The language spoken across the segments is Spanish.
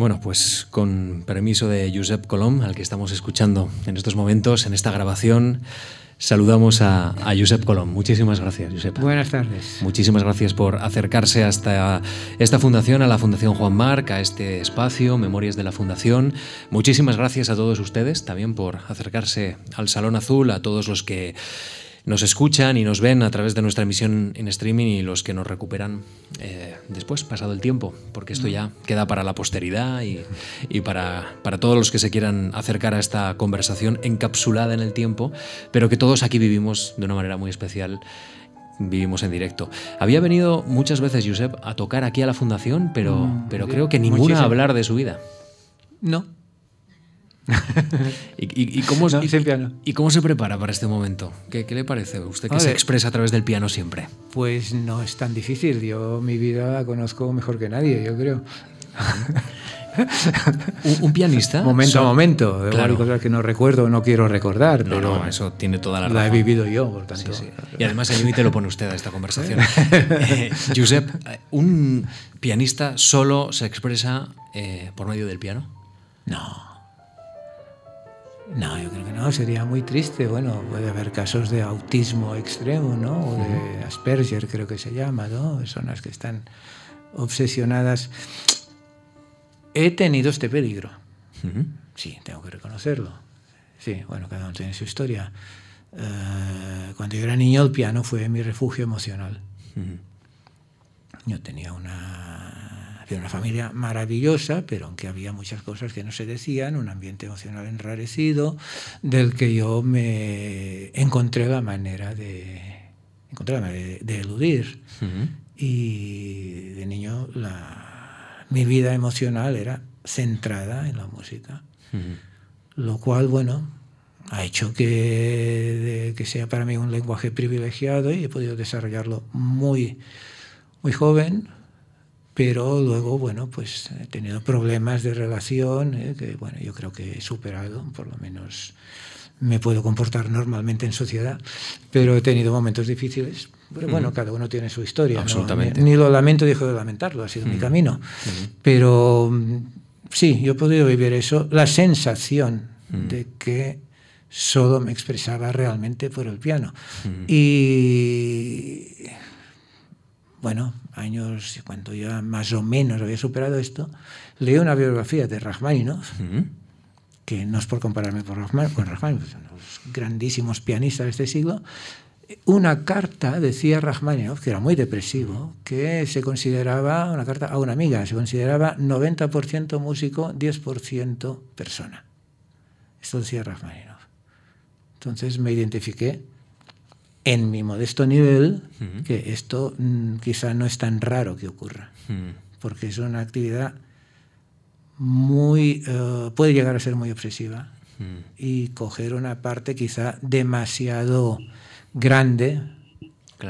Bueno, pues con permiso de Josep Colom, al que estamos escuchando en estos momentos, en esta grabación, saludamos a, Josep Colom. Muchísimas gracias, Josep. Buenas tardes. Muchísimas gracias por acercarse hasta esta fundación, a la Fundación Juan Marc, a este espacio, Memorias de la Fundación. Muchísimas gracias a todos ustedes también por acercarse al Salón Azul, a todos los que nos escuchan y nos ven a través de nuestra emisión en streaming y los que nos recuperan eh, después, pasado el tiempo, porque esto ya queda para la posteridad y, para, para, todos los que se quieran acercar a esta conversación encapsulada en el tiempo, pero que todos aquí vivimos de una manera muy especial. Vivimos en directo. Había venido muchas veces Josep a tocar aquí a la fundación, pero, mm, pero creo que ninguna a hablar de su vida. No, ¿Y, cómo, y, cómo, se prepara para este momento? ¿Qué, le parece? ¿Usted que se expresa a través del piano siempre? Pues no es tan difícil. Yo mi vida la conozco mejor que nadie, yo creo. ¿Un, pianista? Momento a momento. Claro. Hay cosas que no recuerdo, no quiero recordar. No, pero no, eso tiene toda la razón. La he vivido yo, por tanto. Y además el límite lo pone usted a esta conversación. eh, Josep, ¿un pianista solo se expresa eh, por medio del piano? No. No, yo creo que no, sería muy triste. Bueno, puede haber casos de autismo extremo, ¿no? O de Asperger, creo que se llama, ¿no? Personas que están obsesionadas. He tenido este peligro. Sí, tengo que reconocerlo. Sí, bueno, cada uno tiene su historia. Eh, cuando yo era niño, el piano fue mi refugio emocional. Yo tenía una una familia maravillosa, pero aunque había muchas cosas que no se decían, un ambiente emocional enrarecido, del que yo me encontré la manera de, encontré de, eludir. Y de niño la, mi vida emocional era centrada en la música, lo cual, bueno, ha hecho que, que sea para mí un lenguaje privilegiado y he podido desarrollarlo muy, muy joven pero luego, bueno, pues he tenido problemas de relación eh, que, bueno, yo creo que he superado, por lo menos me puedo comportar normalmente en sociedad, pero he tenido momentos difíciles. Pero bueno, cada uno tiene su historia. Absolutamente. Ni, lo lamento, dejo de lamentarlo, ha sido mi camino. Pero mm, sí, yo he podido vivir eso, la sensación de que solo me expresaba realmente por el piano. Y bueno, años, cuando ya más o menos había superado esto, leí una biografía de Rachmaninoff, que no es por compararme con Rachmaninoff, son los grandísimos pianistas de este siglo, una carta, decía Rachmaninoff, que era muy depresivo, que se consideraba, una carta a una amiga, se consideraba 90% músico, 10% persona. Esto decía Rachmaninoff. Entonces me identifiqué en mi modesto nivel, que esto mm, quizá no es tan raro que ocurra, porque es una actividad muy, eh, puede llegar a ser muy obsesiva y coger una parte quizá demasiado grande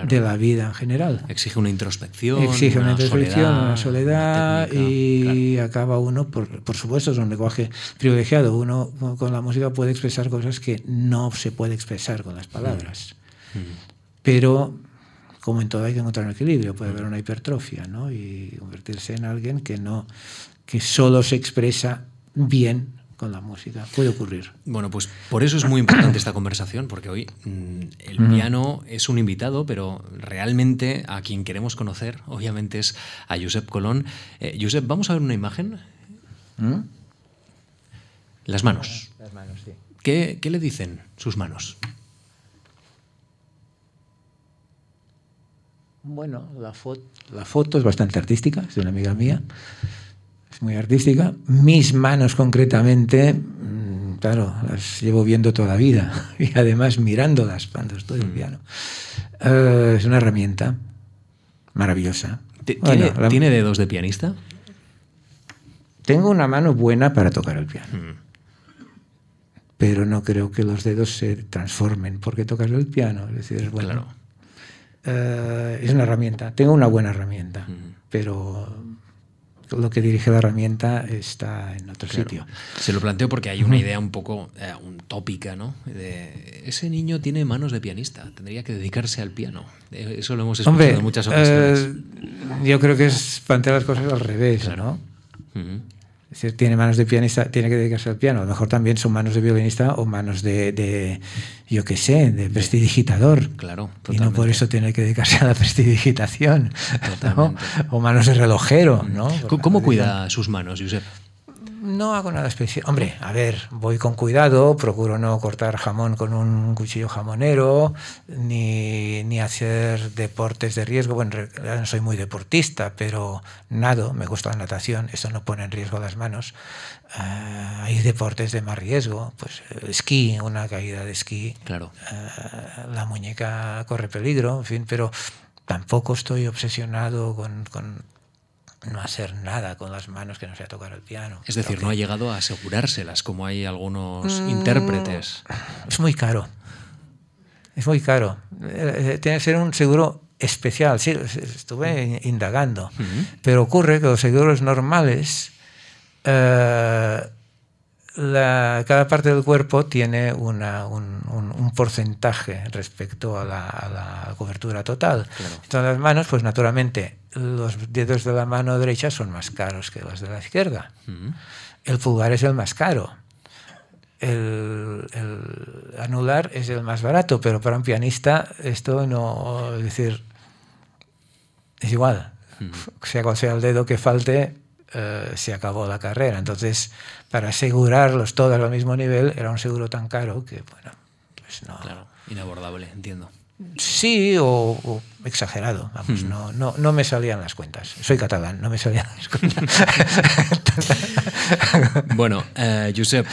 de la vida en general. Exige una introspección. Exige una, introspección, una soledad y acaba uno, por, por, supuesto, es un lenguaje privilegiado. Uno con la música puede expresar cosas que no se puede expresar con las palabras. Pero, como en todo, hay que encontrar un equilibrio. Puede haber una hipertrofia ¿no? y convertirse en alguien que, no, que solo se expresa bien con la música. Puede ocurrir. Bueno, pues por eso es muy importante esta conversación, porque hoy mm, el piano es un invitado, pero realmente a quien queremos conocer, obviamente, es a Josep Colón. Eh, Josep, vamos a ver una imagen. ¿Mm? Las manos. Las manos, sí. ¿Qué, ¿Qué le dicen sus manos? Bueno, la, la foto es bastante artística, es de una amiga mía, es muy artística. Mis manos concretamente, mm, claro, las llevo viendo toda la vida y además mirándolas cuando estoy en mm. piano. Eh, es una herramienta maravillosa. ¿Tiene, dedos de pianista? Tengo una mano buena para tocar el piano. Mm. Pero no creo que los dedos se transformen porque tocas el piano. Es decir, bueno, claro eh, es una herramienta, tengo una buena herramienta, pero lo que dirige la herramienta está en otro sitio. Se lo planteo porque hay una idea un poco eh, utópica, ¿no? De, ese niño tiene manos de pianista, tendría que dedicarse al piano. Eh, eso lo hemos escuchado en muchas ocasiones. yo creo que es plantear las cosas al revés, ¿no? Es decir, tiene manos de pianista, tiene que dedicarse al piano. A lo mejor también son manos de violinista o manos de, de yo qué sé, de prestidigitador. Claro, Y no por eso tiene que dedicarse a la prestidigitación. ¿no? O manos de relojero, ¿no? ¿Cómo cuida sus manos, Josep? No hago nada especial. Hombre, a ver, voy con cuidado, procuro no cortar jamón con un cuchillo jamonero, ni, ni hacer deportes de riesgo. Bueno, no soy muy deportista, pero nado, me gusta la natación, eso no pone en riesgo las manos. Uh, hay deportes de más riesgo, pues esquí, una caída de esquí. Claro. Uh, la muñeca corre peligro, en fin, pero tampoco estoy obsesionado con, con no hacer nada con las manos que no sea tocar el piano. Es decir, no ha llegado a asegurárselas como hay algunos mm, intérpretes. Es muy caro. Es muy caro. Eh, tiene que ser un seguro especial. Sí, estuve indagando. Uh -huh. Pero ocurre que los seguros normales, eh, la, cada parte del cuerpo tiene una, un, un, un, porcentaje respecto a la, a la cobertura total. Claro. Entonces las manos, pues naturalmente, los dedos de la mano derecha son más caros que los de la izquierda. -huh. El pulgar es el más caro. El, el, anular es el más barato, pero para un pianista esto no, es decir, es igual. -huh. Sea cual sea el dedo que falte, eh, se acabó la carrera. Entonces, para asegurarlos todos al mismo nivel, era un seguro tan caro que, bueno, pues no. Claro, inabordable, entiendo. Sí, o, o exagerado. Vamos, mm. no, no, no, me salían las cuentas. Soy catalán, no me salían las cuentas. bueno, eh, Josep,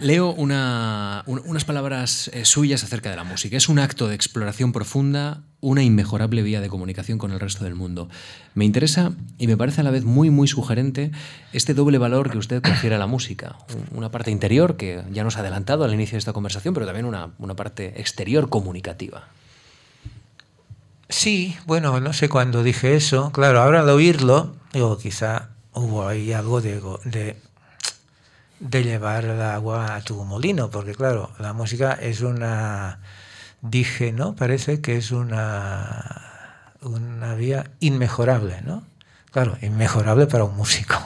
leo una, un, unas palabras eh, suyas acerca de la música. Es un acto de exploración profunda, una inmejorable vía de comunicación con el resto del mundo. Me interesa y me parece a la vez muy, muy sugerente este doble valor que usted confiere a la música. Una parte interior, que ya nos ha adelantado al inicio de esta conversación, pero también una, una parte exterior comunicativa. Sí, bueno, no sé cuándo dije eso. Claro, ahora al oírlo, digo, quizá hubo ahí algo de, de, de, llevar el agua a tu molino, porque claro, la música es una, dije, ¿no? Parece que es una, una vía inmejorable, ¿no? Claro, inmejorable para un músico.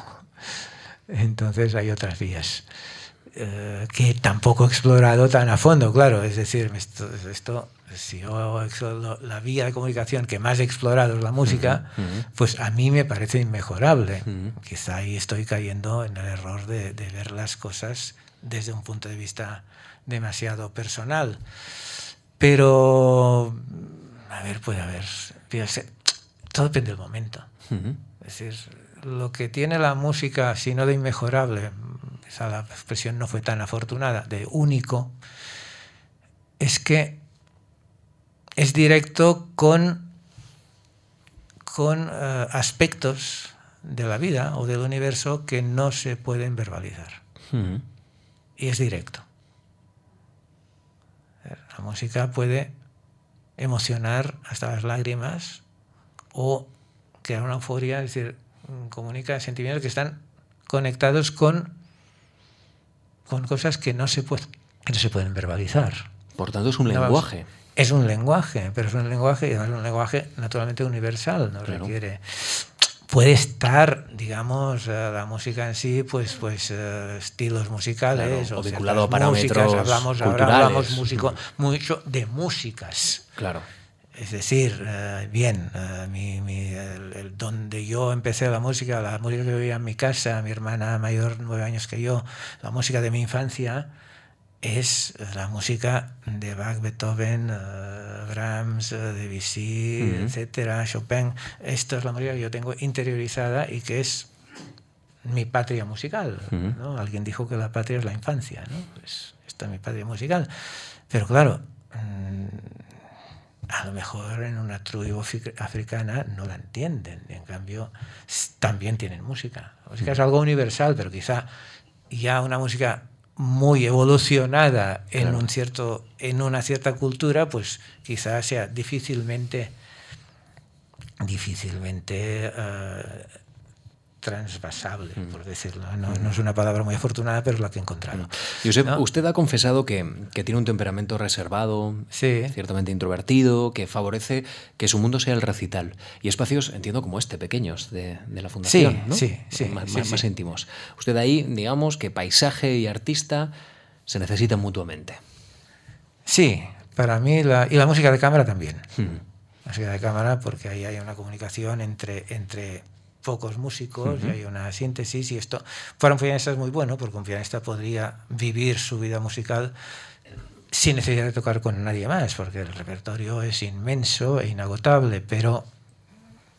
Entonces hay otras vías. Eh, que tampoco he explorado tan a fondo, claro, es decir, esto, esto si yo la vía de comunicación que más he explorado es la música, uh -huh. pues a mí me parece inmejorable. Uh -huh. Quizá ahí estoy cayendo en el error de, de, ver las cosas desde un punto de vista demasiado personal. Pero, a ver, puede haber, todo depende del momento. Es decir, lo que tiene la música, si no de inmejorable, esa la expresión no fue tan afortunada, de único, es que es directo con, con uh, aspectos de la vida o del universo que no se pueden verbalizar. Uh -huh. Y es directo. La música puede emocionar hasta las lágrimas o crear una euforia, es decir, comunica sentimientos que están conectados con, con cosas que no, se puede, que no se pueden verbalizar. Por tanto, es un no, lenguaje. Vamos, es un lenguaje, pero es un lenguaje, es un lenguaje naturalmente universal, no claro. requiere. Puede estar, digamos, uh, la música en sí, pues, pues uh, estilos musicales claro, o, vinculado a parámetros músicas, hablamos, culturales. Ahora hablamos músico, mucho de músicas. Claro. Es decir, uh, bien, mi, mi, el, el, donde yo empecé la música, la música que oía en mi casa, mi hermana mayor, nueve años que yo, la música de mi infancia, es la música de Bach, Beethoven, uh, Brahms, uh, Debussy, uh -huh. etcétera, Chopin. Esto es la música que yo tengo interiorizada y que es mi patria musical. -huh. ¿no? Alguien dijo que la patria es la infancia, ¿no? Pues esta es mi patria musical. Pero claro, mmm, a lo mejor en una tribu africana no la entienden. En cambio, también tienen música. La música es algo universal, pero quizá ya una música muy evolucionada en claro. un cierto en una cierta cultura pues quizás sea difícilmente difícilmente uh, transvasable, mm. por decirlo. No, no, es una palabra muy afortunada, pero es la que he encontrado. Y usted, ha confesado que, que, tiene un temperamento reservado, ciertamente introvertido, que favorece que su mundo sea el recital. Y espacios, entiendo, como este, pequeños de, de la Fundación, sí, sí, más, sí, más, íntimos. Usted ahí, digamos, que paisaje y artista se necesitan mutuamente. Sí, para mí, la, y la música de cámara también. La música de cámara, porque ahí hay una comunicación entre... entre pocos músicos y hay una síntesis y esto para un pianista es muy bueno porque un pianista podría vivir su vida musical sin necesidad de tocar con nadie más porque el repertorio es inmenso e inagotable pero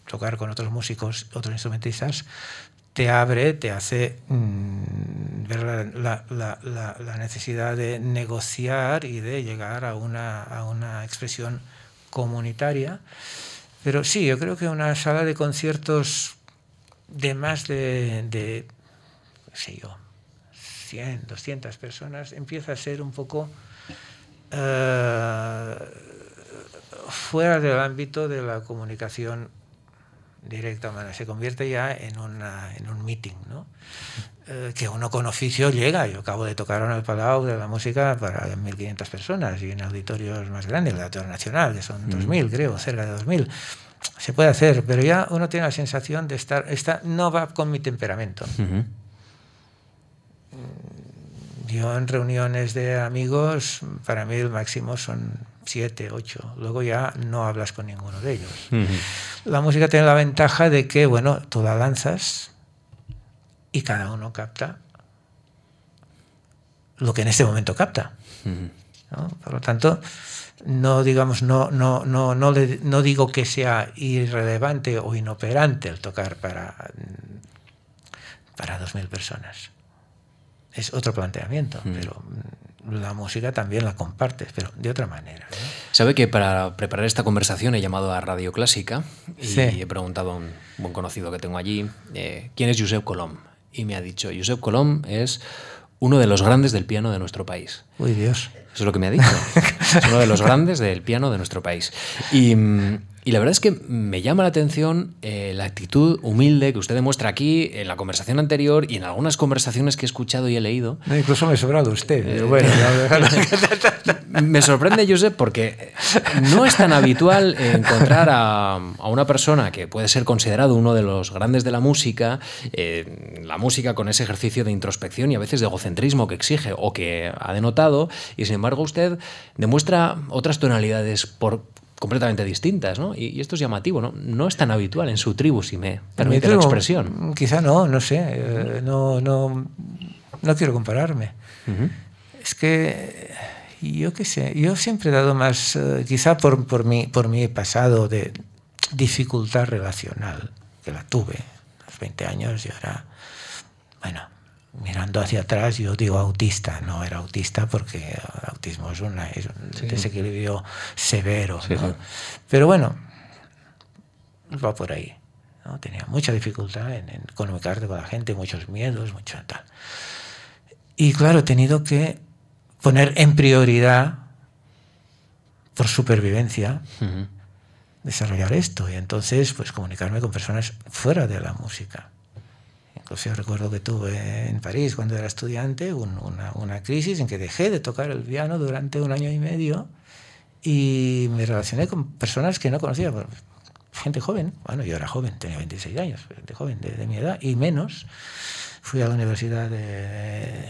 tocar con otros músicos otros instrumentistas te abre, te hace mm, ver la, la, la, la, necesidad de negociar y de llegar a una, a una expresión comunitaria. Pero sí, yo creo que una sala de conciertos de más de, de sé yo, 100, 200 personas, empieza a ser un poco uh, fuera del ámbito de la comunicación directa, se convierte ya en, una, en un meeting, ¿no? Eh, que uno con oficio llega. Yo acabo de tocar en el Palau de la música para 1.500 personas y en auditorios más grandes, el Auditorio Nacional, que son 2.000, creo, cerca de 2.000 se puede hacer, pero ya uno tiene la sensación de estar, esta no va con mi temperamento. Yo en reuniones de amigos, para mí el máximo son siete, ocho. Luego ya no hablas con ninguno de ellos. La música tiene la ventaja de que, bueno, tú la lanzas y cada uno capta lo que en este momento capta. Por lo tanto, no digamos no no no no, le, no digo que sea irrelevante o inoperante el tocar para para 2000 personas. Es otro planteamiento mm. pero la música también la compartes pero de otra manera sabe que para preparar esta conversación he llamado a Radio Clásica y he preguntado a un buen conocido que tengo allí eh, quién es Josep Colom y me ha dicho Josep Colom es uno de los grandes del piano de nuestro país. Uy, Dios. Eso es lo que me ha dicho. es uno de los grandes del piano de nuestro país. Y, y la verdad es que me llama la atención eh, la actitud humilde que usted demuestra aquí en la conversación anterior y en algunas conversaciones que he escuchado y he leído. incluso me he sobrado usted. Eh, bueno, me sorprende, Josep, porque no es tan habitual encontrar a, a, una persona que puede ser considerado uno de los grandes de la música, eh, la música con ese ejercicio de introspección y a veces de egocentrismo que exige o que ha denotado, y sin embargo usted demuestra otras tonalidades por completamente distintas, ¿no? Y, esto es llamativo, ¿no? No es tan habitual en su tribu, si me permite la expresión. Quizá no, no sé, eh, no, no, no quiero compararme. Es que yo qué sé, yo siempre he dado más, uh, quizá por, por, mi, por mi pasado de dificultad relacional, que la tuve a los 20 años y ahora, bueno, mirando hacia atrás, yo digo autista, no era autista porque el autismo es, una, es un sí. desequilibrio severo. Sí, ¿no? sí. Pero bueno, va por ahí. ¿no? Tenía mucha dificultad en, en, comunicarte con la gente, muchos miedos, mucho tal. Y claro, he tenido que poner en prioridad, por supervivencia, uh -huh. desarrollar esto. Y entonces, pues comunicarme con personas fuera de la música yo recuerdo que tuve en París cuando era estudiante un, una, una, crisis en que dejé de tocar el piano durante un año y medio y me relacioné con personas que no conocía, gente joven, bueno, yo era joven, tenía 26 años, gente joven de, mi edad y menos. Fui a la Universidad de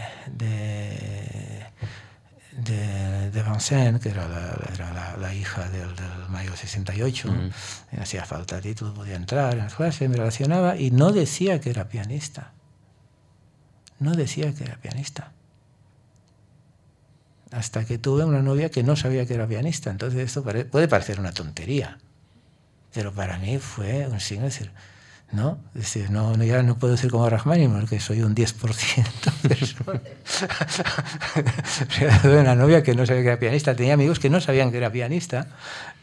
de, de Vincennes, que era la, era la, la hija del, del, mayo 68, uh -huh. hacía falta título, podía entrar en las clases, me relacionaba y no decía que era pianista. No decía que era pianista. Hasta que tuve una novia que no sabía que era pianista. Entonces esto pare puede parecer una tontería, pero para mí fue un signo de decir, ¿no? Decir, no, no, ya no puedo ser como Rachmaninoff, porque soy un 10% de una novia que no sabía que era pianista, tenía amigos que no sabían que era pianista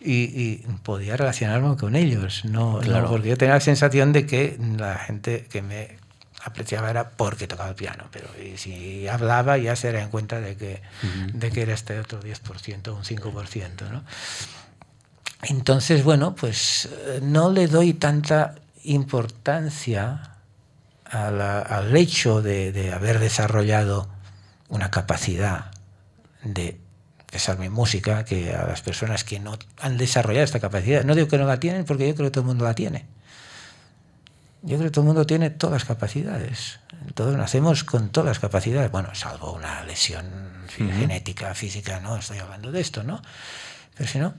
y, y podía relacionarme con ellos, no, claro. no, porque yo tenía la sensación de que la gente que me apreciaba era porque tocaba el piano, pero si hablaba ya se daría en cuenta de que, uh -huh. de que era este otro 10%, un 5%, ¿no? Entonces, bueno, pues no le doy tanta importancia al hecho de, haber desarrollado una capacidad de pesar mi música, que a las personas que no han desarrollado esta capacidad, no digo que no la tienen, porque yo creo que todo el mundo la tiene. Yo creo que todo el mundo tiene todas las capacidades. Todos nacemos con todas las capacidades. Bueno, salvo una lesión genética, física, no estoy hablando de esto, ¿no? Pero si no,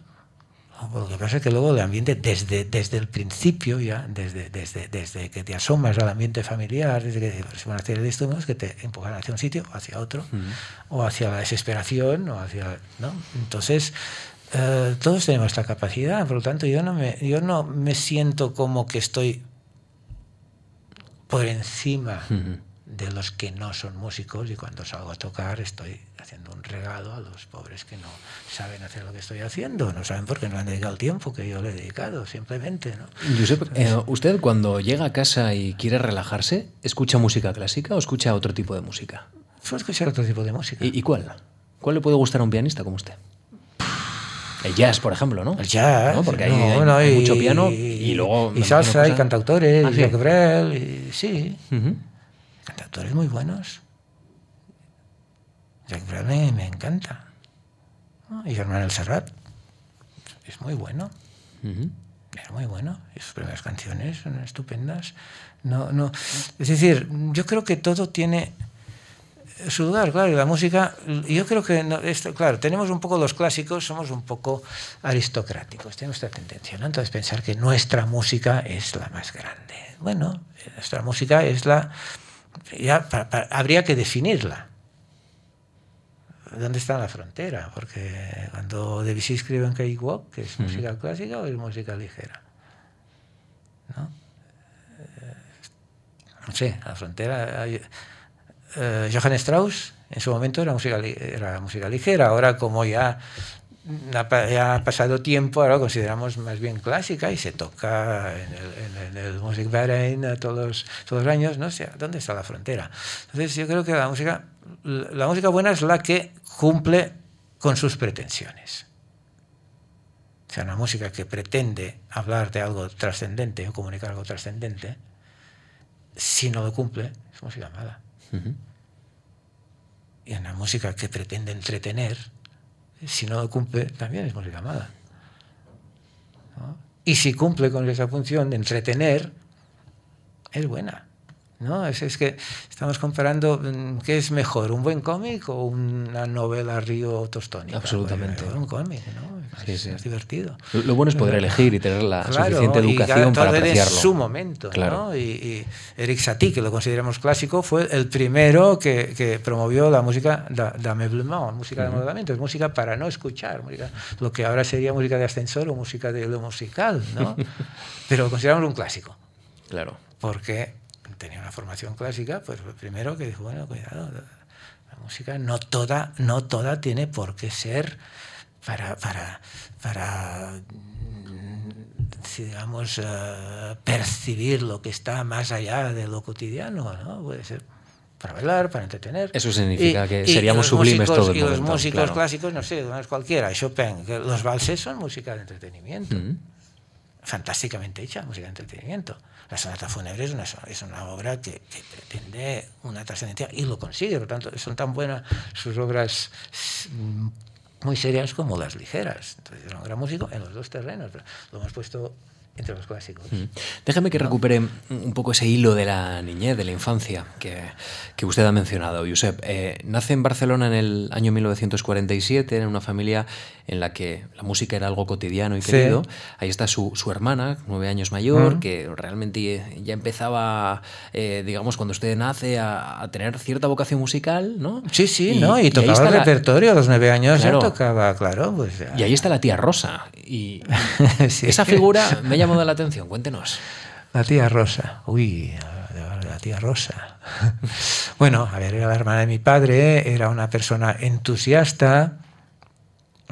lo que pasa es que luego el ambiente, desde, desde el principio ya, desde, desde, desde que te asomas al ambiente familiar, desde que se van a hacer de estímulos que te empujan hacia un sitio o hacia otro, o hacia la desesperación, o hacia. ¿no? Entonces, eh, todos tenemos esta capacidad, por lo tanto, yo no, me, yo no me siento como que estoy por encima de los que no son músicos y cuando salgo a tocar estoy haciendo un regalo a los pobres que no saben hacer lo que estoy haciendo, no saben por qué no han dedicado el tiempo que yo le he dedicado, simplemente. ¿no? Eh, ¿usted cuando llega a casa y quiere relajarse, escucha música clásica o escucha otro tipo de música? Suelo escuchar otro tipo de música. ¿Y, cuál? ¿Cuál le puede gustar a un pianista como usted? El jazz, por ejemplo, ¿no? El jazz. Porque hay, mucho piano y, luego... Y salsa, y cantautores, ah, y Brel, y sí cantautores muy buenos. Jacques Brel me, encanta. Y Germán El Serrat es muy bueno. Es muy bueno. Y sus primeras canciones son estupendas. No, no. Es decir, yo creo que todo tiene su lugar, claro, y la música, yo creo que, esto, claro, tenemos un poco los clásicos, somos un poco aristocráticos, tenemos esta tendencia, ¿no? Entonces pensar que nuestra música es la más grande. Bueno, nuestra música es la ya habría que definirla. ¿Dónde está la frontera? Porque cuando Debussy escribe en Cake Walk, que es música clásica o es música ligera. ¿No? Eh, no sé, la frontera. Eh, Johann Strauss en su momento era música, era música ligera, ahora como ya ya ha pasado tiempo, ahora lo consideramos más bien clásica y se toca en el, en el Musikverein todos, todos los años, no sé, ¿dónde está la frontera? Entonces yo creo que la música, la música buena es la que cumple con sus pretensiones. O sea, una música que pretende hablar de algo trascendente o comunicar algo trascendente, si no lo cumple, es música mala. Y una música que pretende entretener, si no cumple, también es música mala. Y si cumple con esa función de entretener, es buena. ¿No? Es, es, que estamos comparando mm, qué es mejor, un buen cómic o una novela río tostónica. Absolutamente. un cómic, ¿no? Es, divertido. Lo, bueno es poder elegir y tener la suficiente educación para apreciarlo. en su momento. Claro. Y, Eric Satie, que lo consideramos clásico, fue el primero que, que promovió la música d'ameublement, música de amoblamiento, es música para no escuchar, música, lo que ahora sería música de ascensor o música de lo musical, ¿no? Pero lo consideramos un clásico. Claro. Porque tenía una formación clásica, pues primero que dijo, bueno, cuidado, la música no toda, no toda tiene por qué ser para, para, para digamos, uh, percibir lo que está más allá de lo cotidiano, ¿no? Puede ser para bailar, para entretener. Eso significa y, que seríamos sublimes músicos, todo el Y los músicos claro. clásicos, no sé, no es cualquiera, Chopin, que los valses son música de entretenimiento. Mm -hmm. Fantásticamente hecha, música de entretenimiento. La sonata fúnebre es una, es una obra que, que pretende una trascendencia y lo consigue, por lo tanto, son tan buenas sus obras muy serias como las ligeras. Entonces, era un gran músico en los dos terrenos. Lo hemos puesto entre los clásicos. Mm. Déjame que recupere un poco ese hilo de la niñez, de la infancia que, que usted ha mencionado, Josep. Eh, nace en Barcelona en el año 1947, en una familia en la que la música era algo cotidiano y querido. Sí. Ahí está su, su, hermana, nueve años mayor, que realmente ya empezaba, eh, digamos, cuando usted nace, a, a, tener cierta vocación musical, ¿no? Sí, sí, y, ¿no? Y, y tocaba el la... repertorio a los nueve años, claro. ya tocaba, claro. Pues ya. Y ahí está la tía Rosa. Y sí. esa figura me ha llamado la atención, cuéntenos. La tía Rosa, uy, la tía Rosa. bueno, a ver, era la hermana de mi padre, era una persona entusiasta,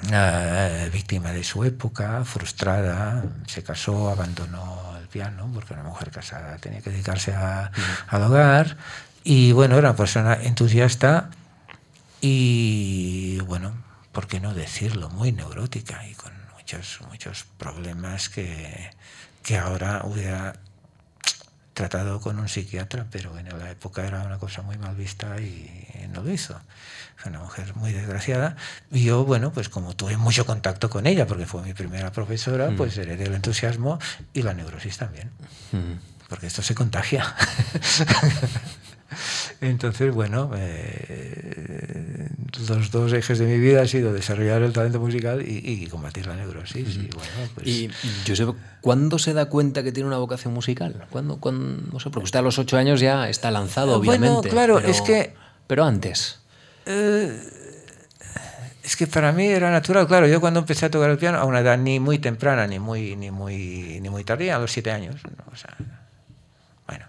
uh, víctima de su época, frustrada, se casó, abandonó el piano, porque una mujer casada tenía que dedicarse a, -huh. al hogar, y bueno, era una persona entusiasta y, bueno, ¿por qué no decirlo? Muy neurótica y con muchos, muchos problemas que, que ahora hubiera tratado con un psiquiatra, pero en la época era una cosa muy mal vista y no lo hizo. Fue una mujer muy desgraciada. Y yo, bueno, pues como tuve mucho contacto con ella, porque fue mi primera profesora, mm. pues heredé el entusiasmo y la neurosis también. Mm. Porque esto se contagia. Entonces, bueno, eh, los dos ejes de mi vida han sido desarrollar el talento musical y, combatir la neurosis. Y, bueno, pues... y Josep, ¿cuándo se da cuenta que tiene una vocación musical? ¿Cuándo, cuándo, no sé, porque usted a los ocho años ya está lanzado, obviamente. Bueno, claro, es que... Pero antes. Eh, es que para mí era natural, claro, yo cuando empecé a tocar el piano, a una edad ni muy temprana, ni muy, ni muy, ni muy tardía, a los siete años, o sea, bueno,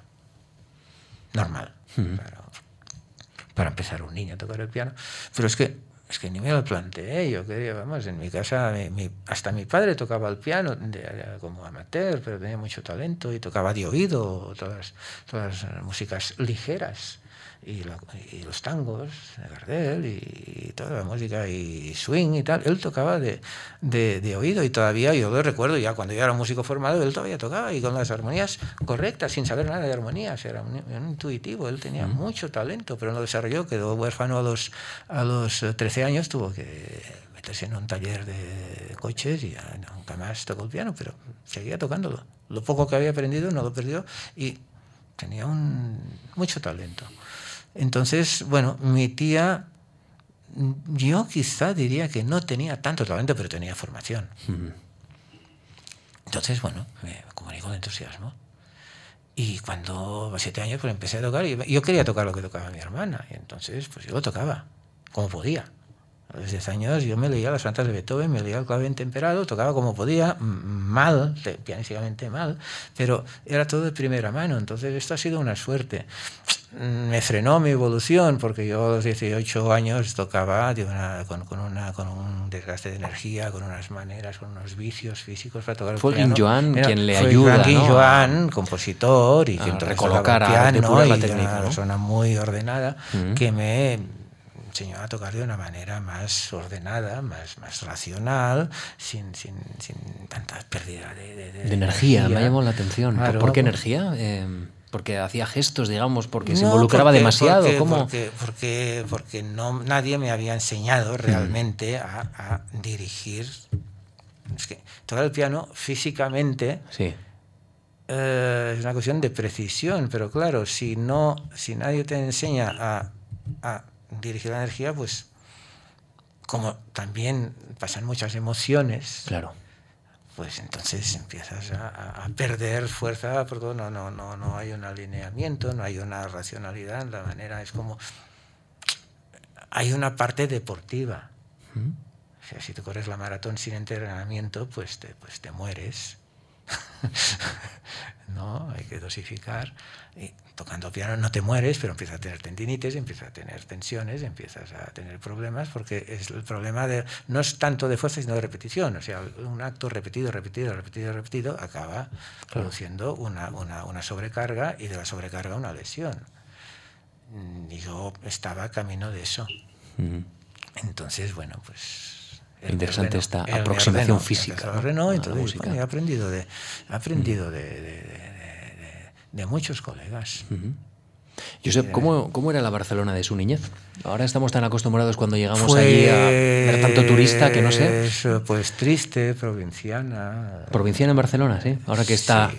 normal para, empezar un niño a tocar el piano. Pero es que, es que ni me lo planteé. Yo quería, vamos, en mi casa, hasta mi padre tocaba el piano como amateur, pero tenía mucho talento y tocaba de oído todas, todas las músicas ligeras y, los tangos de Gardel y, toda la música y swing y tal. Él tocaba de, de, oído y todavía yo lo recuerdo ya cuando yo era músico formado, él todavía tocaba y con las armonías correctas, sin saber nada de armonías. Era un, intuitivo, él tenía mucho talento, pero no desarrolló, quedó huérfano a los, a los 13 años, tuvo que meterse en un taller de coches y ya nunca más tocó el piano, pero seguía tocándolo. Lo poco que había aprendido no lo perdió y tenía un, mucho talento. Entonces, bueno, mi tía, yo quizá diría que no tenía tanto talento, pero tenía formación. Entonces, bueno, me comunico de entusiasmo. Y cuando a siete años pues empecé a tocar, y yo quería tocar lo que tocaba mi hermana, y entonces pues yo lo tocaba, como podía. A los 10 años yo me leía las plantas de Beethoven, me leía el clave temperado, tocaba como podía, mal, pianísticamente mal, pero era todo de primera mano. Entonces esto ha sido una suerte. Me frenó mi evolución porque yo a los 18 años tocaba con, con, una, con un desgaste de energía, con unas maneras, con unos vicios físicos para tocar el fue piano. Fue Joan quien le ayuda, Fue Joan, compositor y a quien recolocar el piano, la y técnica, una persona muy ordenada que me enseñó a tocar de una manera más ordenada, más, más racional, sin, sin, sin tanta pérdida de, de, energía. Me llamó la atención. ¿Por qué energía? Eh, porque hacía gestos, digamos, porque se involucraba demasiado. Porque, ¿Cómo? Porque, porque, porque, no, nadie me había enseñado realmente a, a, dirigir. Es que tocar el piano físicamente sí. eh, es una cuestión de precisión, pero claro, si, no, si nadie te enseña a, a dirigir la energía, pues como también pasan muchas emociones, claro. pues entonces empiezas a, perder fuerza, porque no, no, no, no hay un alineamiento, no hay una racionalidad, la manera es como... Hay una parte deportiva. O sea, si tú corres la maratón sin entrenamiento, pues te, pues te mueres. ¿no? Hay que dosificar. Y tocando piano no te mueres, pero empiezas a tener tendinitis, empiezas a tener tensiones, empiezas a tener problemas, porque es el problema de, no es tanto de fuerza, sino de repetición. O sea, un acto repetido, repetido, repetido, repetido, acaba produciendo una, una, una sobrecarga y de la sobrecarga una lesión. Y yo estaba camino de eso. Entonces, bueno, pues Interesante esta aproximación física. entonces, he aprendido de, he aprendido de, de, muchos colegas. Josep, ¿cómo, ¿cómo, era la Barcelona de su niñez? Ahora estamos tan acostumbrados cuando llegamos allí a ver tanto turista que no sé. Pues, pues triste, provinciana. Provinciana en Barcelona, sí. Ahora que está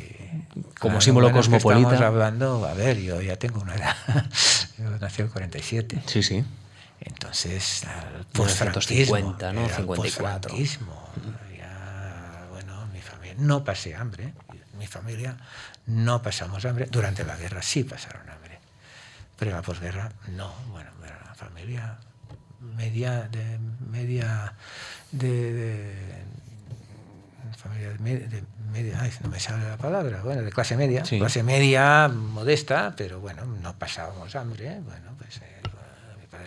como símbolo cosmopolita. estamos hablando, a ver, yo ya tengo una edad. yo nací en el 47. Sí, sí. Entonces, pues 50, ¿no? 54. Ya, bueno, mi familia, no pasé hambre, mi familia no pasamos hambre, durante la guerra sí pasaron hambre, pero en la posguerra no, bueno, era una familia media, de media, de, de familia de, media, ay, no me sale la palabra, bueno, de clase media, clase media modesta, pero bueno, no pasábamos hambre, bueno, pues... Eh,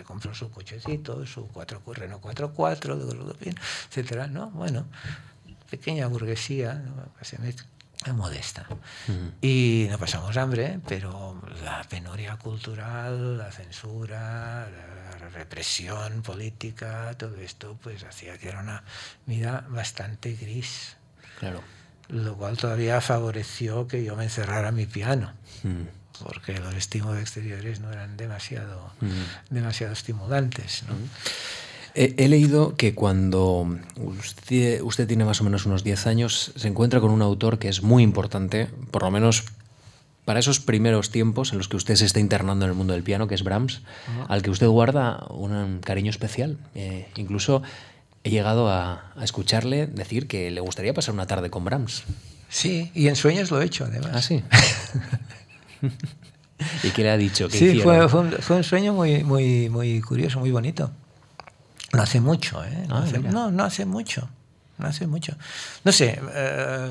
compró su cochecito, su 4, Renault 4 de etcétera, ¿no? Bueno, pequeña burguesía, ¿no? Modesta. Y no pasamos hambre, pero la penuria cultural, la censura, la represión política, todo esto, pues hacía que era una vida bastante gris. Claro. lo cual todavía favoreció que yo me encerrara mi piano. Mm. porque los estímulos exteriores no eran demasiado, mm. demasiado estimulantes. ¿no? He, leído que cuando usted, usted, tiene más o menos unos 10 años, se encuentra con un autor que es muy importante, por lo menos para esos primeros tiempos en los que usted se está internando en el mundo del piano, que es Brahms, al que usted guarda un cariño especial. Eh, incluso he llegado a, escucharle decir que le gustaría pasar una tarde con Brahms. Sí, y en sueños lo he hecho, además. Ah, sí. ¿Y qué le ha dicho? sí, fue, fue, un, fue, un, sueño muy, muy, muy curioso, muy bonito. No hace mucho, ¿eh? No, ah, hace, no, no hace mucho. No hace mucho. No sé, eh,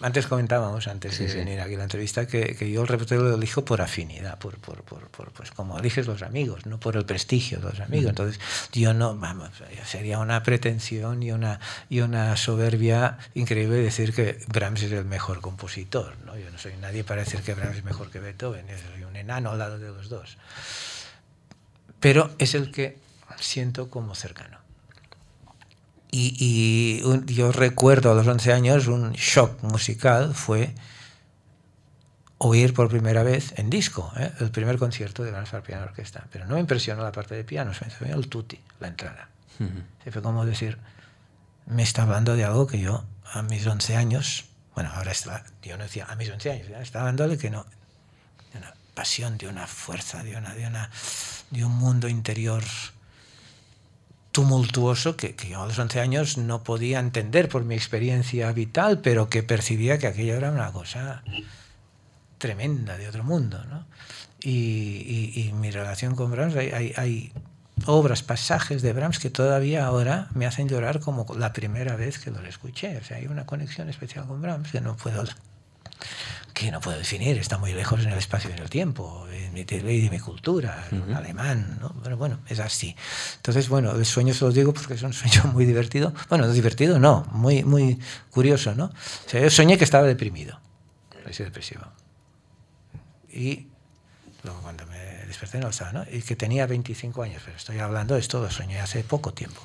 antes comentábamos, antes de venir aquí a la entrevista, que, que, yo el repertorio lo elijo por afinidad, por, por, por, por, pues como eliges los amigos, no por el prestigio de los amigos. Entonces, yo no, vamos, sería una pretensión y una, y una soberbia increíble decir que Brahms es el mejor compositor. ¿no? Yo no soy nadie para decir que Brahms es mejor que Beethoven, soy un enano al lado de los dos. Pero es el que siento como cercano. Y, yo recuerdo a los 11 años un shock musical fue oír por primera vez en disco ¿eh? el primer concierto de Brahms para piano orquesta. Pero no me impresionó la parte de piano, me impresionó el tutti, la entrada. Se fue como decir, me está hablando de algo que yo a mis 11 años, bueno, ahora está, yo no decía a mis 11 años, estaba hablando de que no, de una pasión, de una fuerza, de, una, de, una, de un mundo interior tumultuoso que, yo a los 11 años no podía entender por mi experiencia vital, pero que percibía que aquello era una cosa tremenda de otro mundo. ¿no? Y, mi relación con Brahms, hay, hay, obras, pasajes de Brahms que todavía ahora me hacen llorar como la primera vez que lo escuché. O sea, hay una conexión especial con Brahms que no puedo que no puedo definir, está muy lejos en el espacio y en el tiempo, en mi de mi cultura, alemán, ¿no? Pero bueno, es así. Entonces, bueno, el sueño se los digo porque es un sueño muy divertido. Bueno, divertido no, muy, muy curioso, ¿no? O sea, yo soñé que estaba deprimido, soy depresivo. Y luego cuando me desperté no estaba, ¿no? Y que tenía 25 años, pero estoy hablando de esto, lo soñé hace poco tiempo.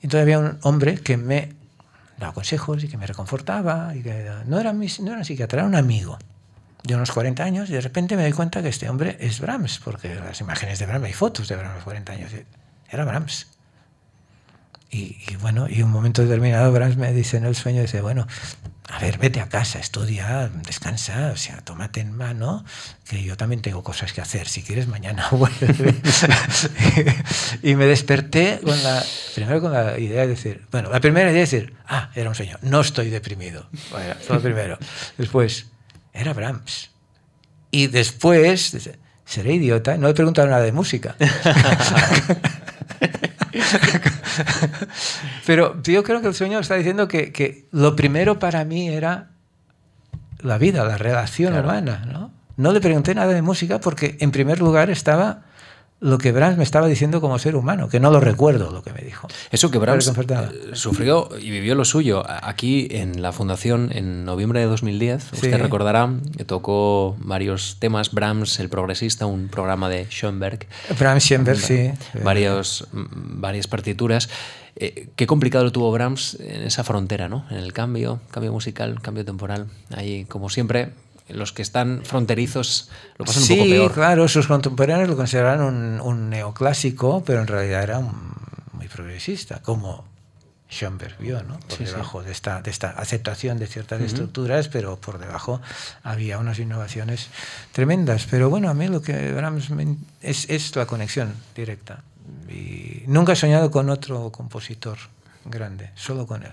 Entonces había un hombre que me daba consejos y que me reconfortaba. Y que no, era mi, no era un psiquiatra, era un amigo de unos 40 años y de repente me doy cuenta que este hombre es Brahms, porque las imágenes de Brahms, hay fotos de Brahms de 40 años, era Brahms. Y, y, bueno, y un momento determinado Brahms me dice en el sueño, dice, bueno, a ver, vete a casa, estudia, descansa, o sea, tómate en mano, que yo también tengo cosas que hacer, si quieres mañana vuelve. y me desperté con la, primero con la idea de decir, bueno, la primera idea de decir, ah, era un sueño, no estoy deprimido. Bueno, lo primero. Después, era Brahms. Y después, seré idiota, no he preguntado nada de música. Pero yo creo que el sueño está diciendo que, que, lo primero para mí era la vida, la relación humana. ¿no? no le pregunté nada de música porque en primer lugar estaba lo que Brahms me estaba diciendo como ser humano, que no lo recuerdo lo que me dijo. Eso que Brahms eh, sufrió y vivió lo suyo. Aquí en la Fundación, en noviembre de 2010, usted recordará que tocó varios temas. Brahms, el progresista, un programa de Schoenberg. Brahms, Schoenberg, sí. Varios, varias partituras. Eh, qué complicado lo tuvo Brahms en esa frontera, ¿no? En el cambio, cambio musical, cambio temporal. Ahí, como siempre, los que están fronterizos lo pasan un poco peor. Sí, claro, sus contemporáneos lo consideraban un, un, neoclásico, pero en realidad era muy progresista, como Schoenberg vio, ¿no? Por debajo De, esta, de esta aceptación de ciertas estructuras, pero por debajo había unas innovaciones tremendas. Pero bueno, a mí lo que es, es la conexión directa. Y nunca he soñado con otro compositor grande, solo con él.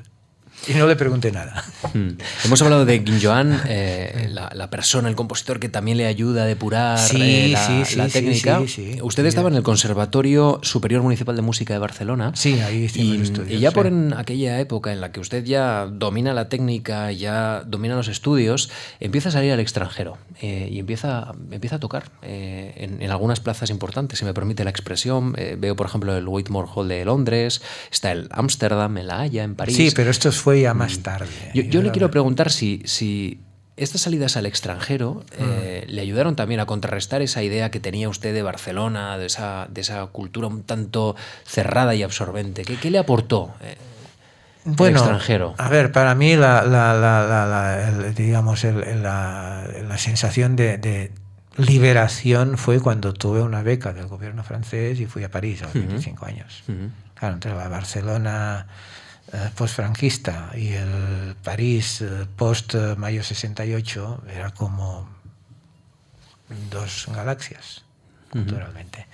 Y no le pregunté nada. Hmm. Hemos hablado de Guinjoan, eh, la, persona, el compositor que también le ayuda a depurar eh, la, técnica. Usted estaba en el Conservatorio Superior Municipal de Música de Barcelona. Sí, ahí y, y ya por en aquella época en la que usted ya domina la técnica, ya domina los estudios, empieza a salir al extranjero eh, y empieza, empieza a tocar en, en, algunas plazas importantes, si me permite la expresión. veo, por ejemplo, el Whitmore Hall de Londres, está el Ámsterdam, en La Haya, en París. Sí, pero esto fue ya más tarde. Yo, le quiero preguntar si, si estas salidas al extranjero mm. eh, le ayudaron también a contrarrestar esa idea que tenía usted de Barcelona, de esa, de esa cultura un tanto cerrada y absorbente. ¿Qué, qué le aportó? Eh, bueno, extranjero? A ver, para mí la, digamos la, sensación de, liberación fue cuando tuve una beca del gobierno francés y fui a París a los 25 años. Claro, entre la Barcelona eh, post-franquista y el París eh, post-mayo 68 era como dos galaxias, naturalmente.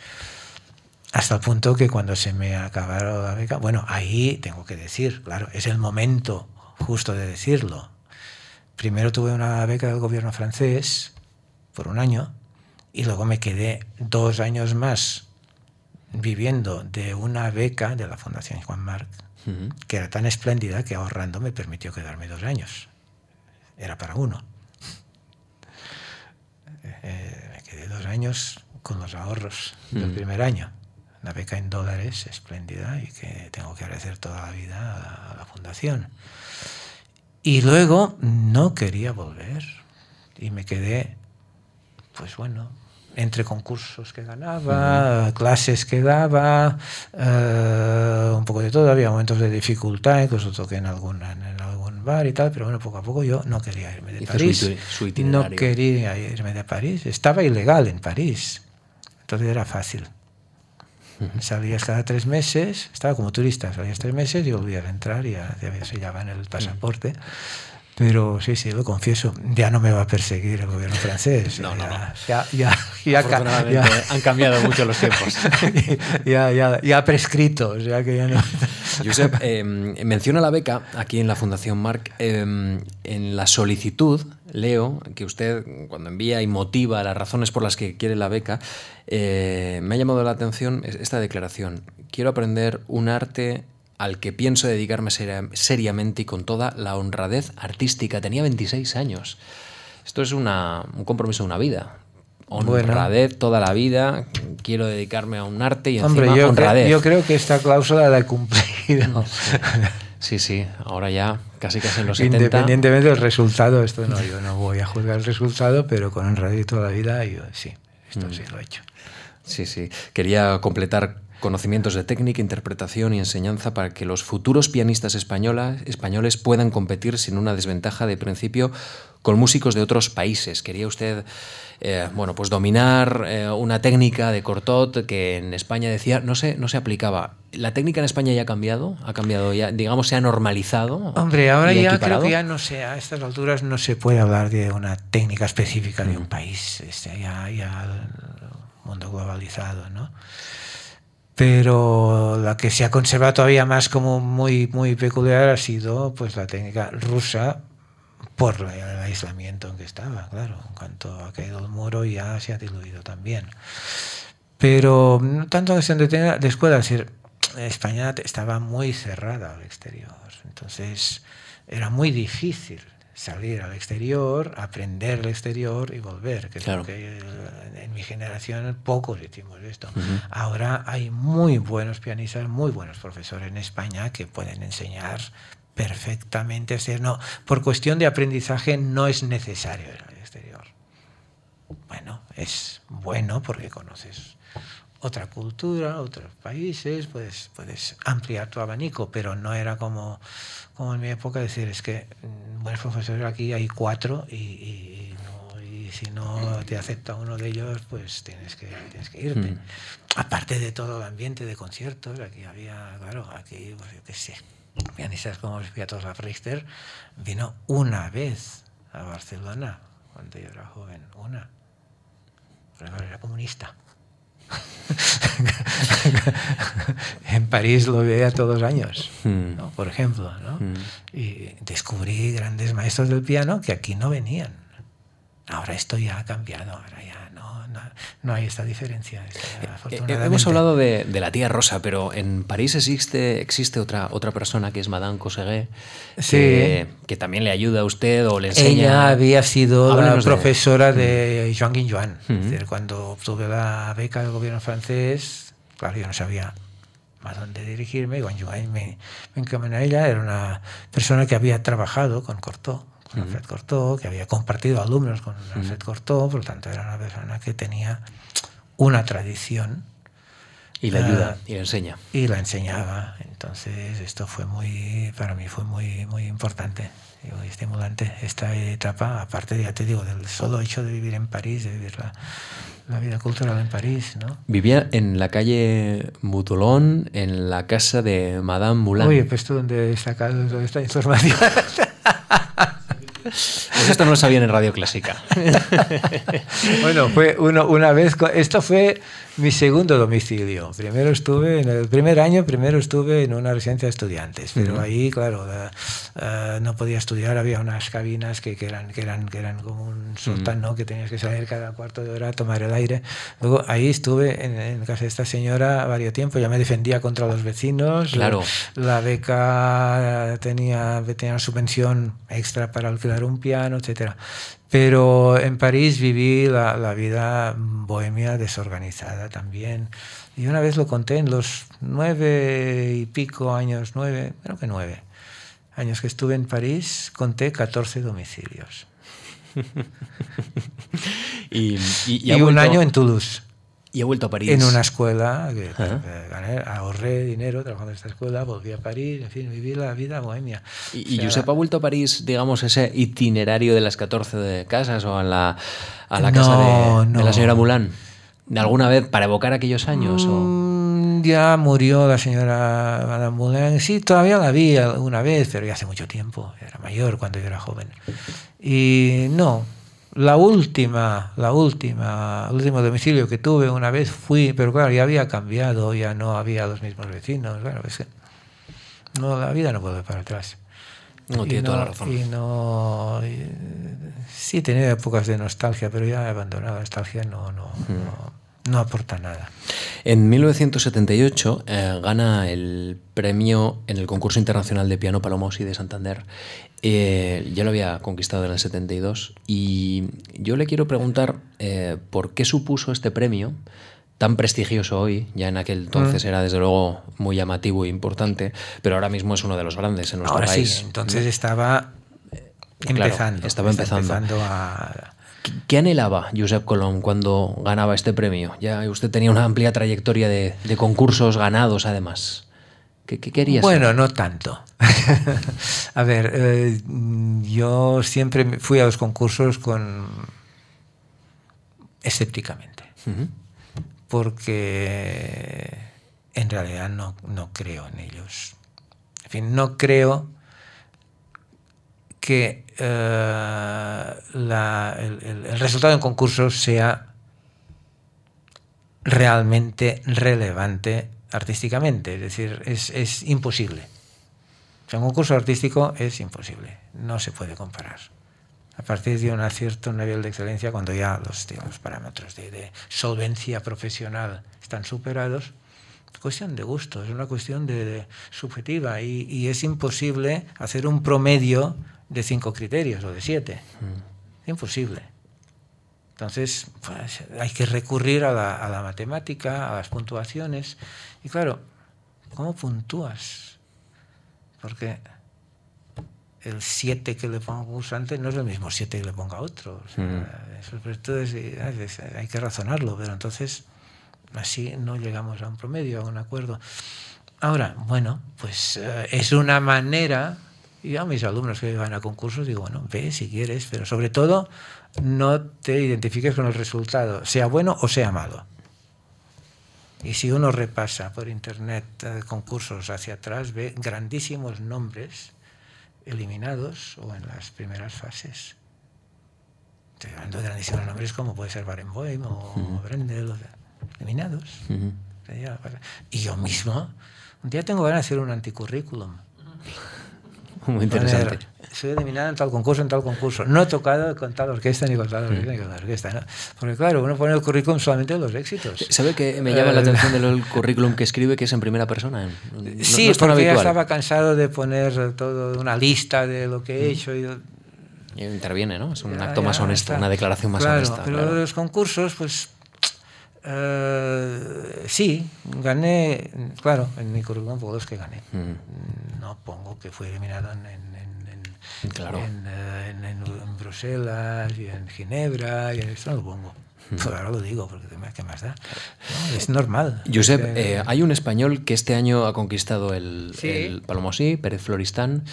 Hasta el punto que cuando se me acabaron la beca, bueno, ahí tengo que decir, claro, es el momento justo de decirlo. Primero tuve una beca del gobierno francés por un año y luego me quedé dos años más viviendo de una beca de la Fundación Juan Marc, que era tan espléndida que ahorrando me permitió quedarme dos años. Era para uno. Eh, me quedé dos años con los ahorros del primer año. Una beca en dólares espléndida y que tengo que agradecer toda la vida a la, fundación. Y luego no quería volver y me quedé, pues bueno, entre concursos que ganaba, clases que daba, eh, un poco de todo. Había momentos de dificultad, incluso toqué en, alguna, en algún bar y tal, pero bueno, poco a poco yo no quería irme de París. no quería irme de París. Estaba ilegal en París, entonces era fácil. Salías cada tres meses, estaba como turista, salías tres meses y volvías a entrar y ya, ya se en el pasaporte. Pero sí, sí, lo confieso, ya no me va a perseguir el gobierno francés. No, no, ya, ya, ya, ya, han cambiado mucho los tiempos. ya, ya, ya prescrito, o sea que ya no. Josep, eh, menciona la beca aquí en la Fundación Marc. Em, en la solicitud, leo que usted, cuando envía y motiva las razones por las que quiere la beca, eh, me ha llamado la atención esta declaración. Quiero aprender un arte al que pienso dedicarme seriamente y con toda la honradez artística. Tenía 26 años. Esto es un compromiso de una vida. Honradez toda la vida, quiero dedicarme a un arte y Hombre, encima yo honradez. yo creo que esta cláusula la he cumplido. Sí, sí, ahora ya casi casi en los 70. Independientemente del resultado, esto no, yo no voy a juzgar el resultado, pero con honradez toda la vida, yo sí, esto mm. sí lo he hecho. Sí, sí. Quería completar conocimientos de técnica, interpretación y enseñanza para que los futuros pianistas españoles puedan competir sin una desventaja de principio con músicos de otros países. Quería usted eh, bueno, pues dominar eh, una técnica de cortot que en España decía no se, no se aplicaba. ¿La técnica en España ya ha cambiado? ¿Ha cambiado ya, digamos, se ha normalizado? Hombre, ahora ya creo que ya no sé, a estas alturas no se puede hablar de una técnica específica de un mm. país. Este, ya, ya el mundo globalizado, ¿no? Pero la que se ha conservado todavía más como muy, muy peculiar ha sido pues la técnica rusa por el aislamiento en que estaba, claro. En cuanto ha caído el muro ya se ha diluido también. Pero no tanto cuestión de, de escuela, es decir, España estaba muy cerrada al exterior. Entonces era muy difícil salir al exterior, aprender el exterior y volver. Que claro. que eh, en mi generación pocos hicimos esto. Ahora hay muy buenos pianistas, muy buenos profesores en España que pueden enseñar perfectamente. Es decir, no, por cuestión de aprendizaje no es necesario ir al exterior. Bueno, es bueno porque conoces otra cultura, otros países, puedes, puedes ampliar tu abanico, pero no era como, como en mi época decir, es que mm, buenos profesores aquí hay cuatro y, si no te acepta uno de ellos, pues tienes que, tienes que irte. Mm. Aparte de todo el ambiente de conciertos, aquí había, claro, aquí, pues yo qué sé, pianistas como Piatoslav Richter, vino una vez a Barcelona cuando yo era joven, una. Pero era comunista. en París lo veía todos los años, hmm. por ejemplo. ¿no? Hmm. Y descubrí grandes maestros del piano que aquí no venían. Ahora esto ya ha cambiado, ahora ya no, hay esta diferencia. Eh, eh, hemos hablado de, la tía Rosa, pero en París existe, existe otra, otra persona que es Madame Coseguet, que, también le ayuda a usted o le enseña. Ella había sido la profesora de, Joan Guinjoan. cuando obtuve la beca del gobierno francés, claro, yo no sabía a dónde dirigirme, y Juan me, me encaminó a ella, era una persona que había trabajado con Cortot con Alfred Cortot, que había compartido alumnos con Alfred Cortot, por lo tanto era una persona que tenía una tradición Y la ayuda, y la enseña. Y la enseñaba. Entonces esto fue muy, para mí fue muy, muy importante y muy estimulante esta etapa, aparte, ya te digo, del solo hecho de vivir en París, de vivir la, la vida cultural en París, ¿no? Vivía en la calle Mutolón, en la casa de Madame Moulin. Oye, pues tú dónde he sacado toda esta información. Pues esto no lo sabían en Radio Clásica. bueno, fue uno, una vez, esto fue mi segundo domicilio. Primero estuve, en el primer año, primero estuve en una residencia de estudiantes, pero ahí, claro, uh, no podía estudiar, había unas cabinas que, que, eran, que, eran, que eran como un sótano, que tenías que salir cada cuarto de hora a tomar el aire. Luego ahí estuve en, en casa de esta señora varios tiempo, ya me defendía contra los vecinos. Claro. La, beca tenía, tenía una subvención extra para alquilar un piano, etcétera. Pero en París viví la, la, vida bohemia desorganizada también. Y una vez lo conté en los nueve y pico años, nueve, creo que nueve años que estuve en París, conté 14 domicilios. y, y, y, y un año en Toulouse. Y he vuelto a París. En una escuela, que gané, ahorré dinero trabajando en esta escuela, volví a París, en fin, viví la vida bohemia. ¿Y, o sea, Josep ha vuelto a París, digamos, ese itinerario de las 14 de casas o a la, a la no, casa de, no. de, la señora Moulin? ¿De alguna vez para evocar aquellos años? Mm, o? Ya murió la señora Madame Moulin. Sí, todavía la vi una vez, pero ya hace mucho tiempo. Era mayor cuando yo era joven. Y no, la última, la última, el último domicilio que tuve una vez fui, pero claro, ya había cambiado, ya no había los mismos vecinos. Bueno, pues, no, la vida no puede para atrás. No, tiene no, toda la razón. Y no, y, sí, tenido épocas de nostalgia, pero ya he abandonado la nostalgia, no, no, mm. no, no aporta nada. En 1978 eh, gana el premio en el concurso internacional de piano Palomosi de Santander. Eh, ya lo había conquistado en el 72 y yo le quiero preguntar eh, por qué supuso este premio tan prestigioso hoy, ya en aquel entonces mm. era desde luego muy llamativo e importante, pero ahora mismo es uno de los grandes en nuestro ahora país. Sí, entonces estaba empezando. Claro, estaba empezando. empezando a ¿Qué anhelaba Josep Colón cuando ganaba este premio? Ya usted tenía una amplia trayectoria de, de concursos ganados, además. ¿Qué, qué quería Bueno, no tanto. a ver, eh, yo siempre fui a los concursos con escépticamente, uh -huh. porque en realidad no, no creo en ellos. En fin, no creo que uh, la, el, el, resultado en concurso sea realmente relevante artísticamente, es decir, es, es imposible. O sea, un concurso artístico es imposible, no se puede comparar. A partir de un cierto nivel de excelencia, cuando ya los, digamos, parámetros de, de, solvencia profesional están superados, es cuestión de gusto, es una cuestión de, de subjetiva y, y, es imposible hacer un promedio de cinco criterios o de siete. Mm. Es imposible. Entonces, pues, hay que recurrir a la, a la, matemática, a las puntuaciones. Y claro, ¿cómo puntúas? Porque el 7 que le ponga a un cursante no es el mismo 7 que le ponga a otro. O sea, mm. eso, hay que razonarlo, pero entonces así no llegamos a un promedio, a un acuerdo. Ahora, bueno, pues uh, es una manera, y a mis alumnos que van a concursos digo, bueno, ve si quieres, pero sobre todo no te identifiques con el resultado, sea bueno o sea malo. Y si uno repasa por internet eh, concursos hacia atrás, ve grandísimos nombres eliminados o en las primeras fases. Estoy hablando de grandísimos nombres como puede ser Barenboim o uh -huh. Brendel, eliminados. Uh -huh. Y yo mismo, un día tengo ganas de hacer un anticurrículum. Muy interesante. Poner, soy eliminado en tal concurso, en tal concurso. No he tocado con tal orquesta ni con tal orquesta, mm. ni con tal orquesta. ¿no? Porque claro, uno pone el currículum solamente de los éxitos. ¿Sabe que me llama eh, la atención del currículum que escribe que es en primera persona? No, sí, no es porque habitual. ya estaba cansado de poner todo una lista de lo que he Mm. hecho. Y, y interviene, ¿no? Es un ya, acto ya, más honesto, está. una declaración más claro, honesta. Pero claro. los concursos, pues Uh, sí, gané, claro, en mi currículum pongo los que gané. Mm. No pongo que fui eliminado en, en, en, claro. en, en, en, Bruselas y en Ginebra, y en esto no lo pongo. Pues ahora lo digo, porque ¿qué más da? es normal. Josep, eh, hay un español que este año ha conquistado el, el Palomosí, Pérez Floristán,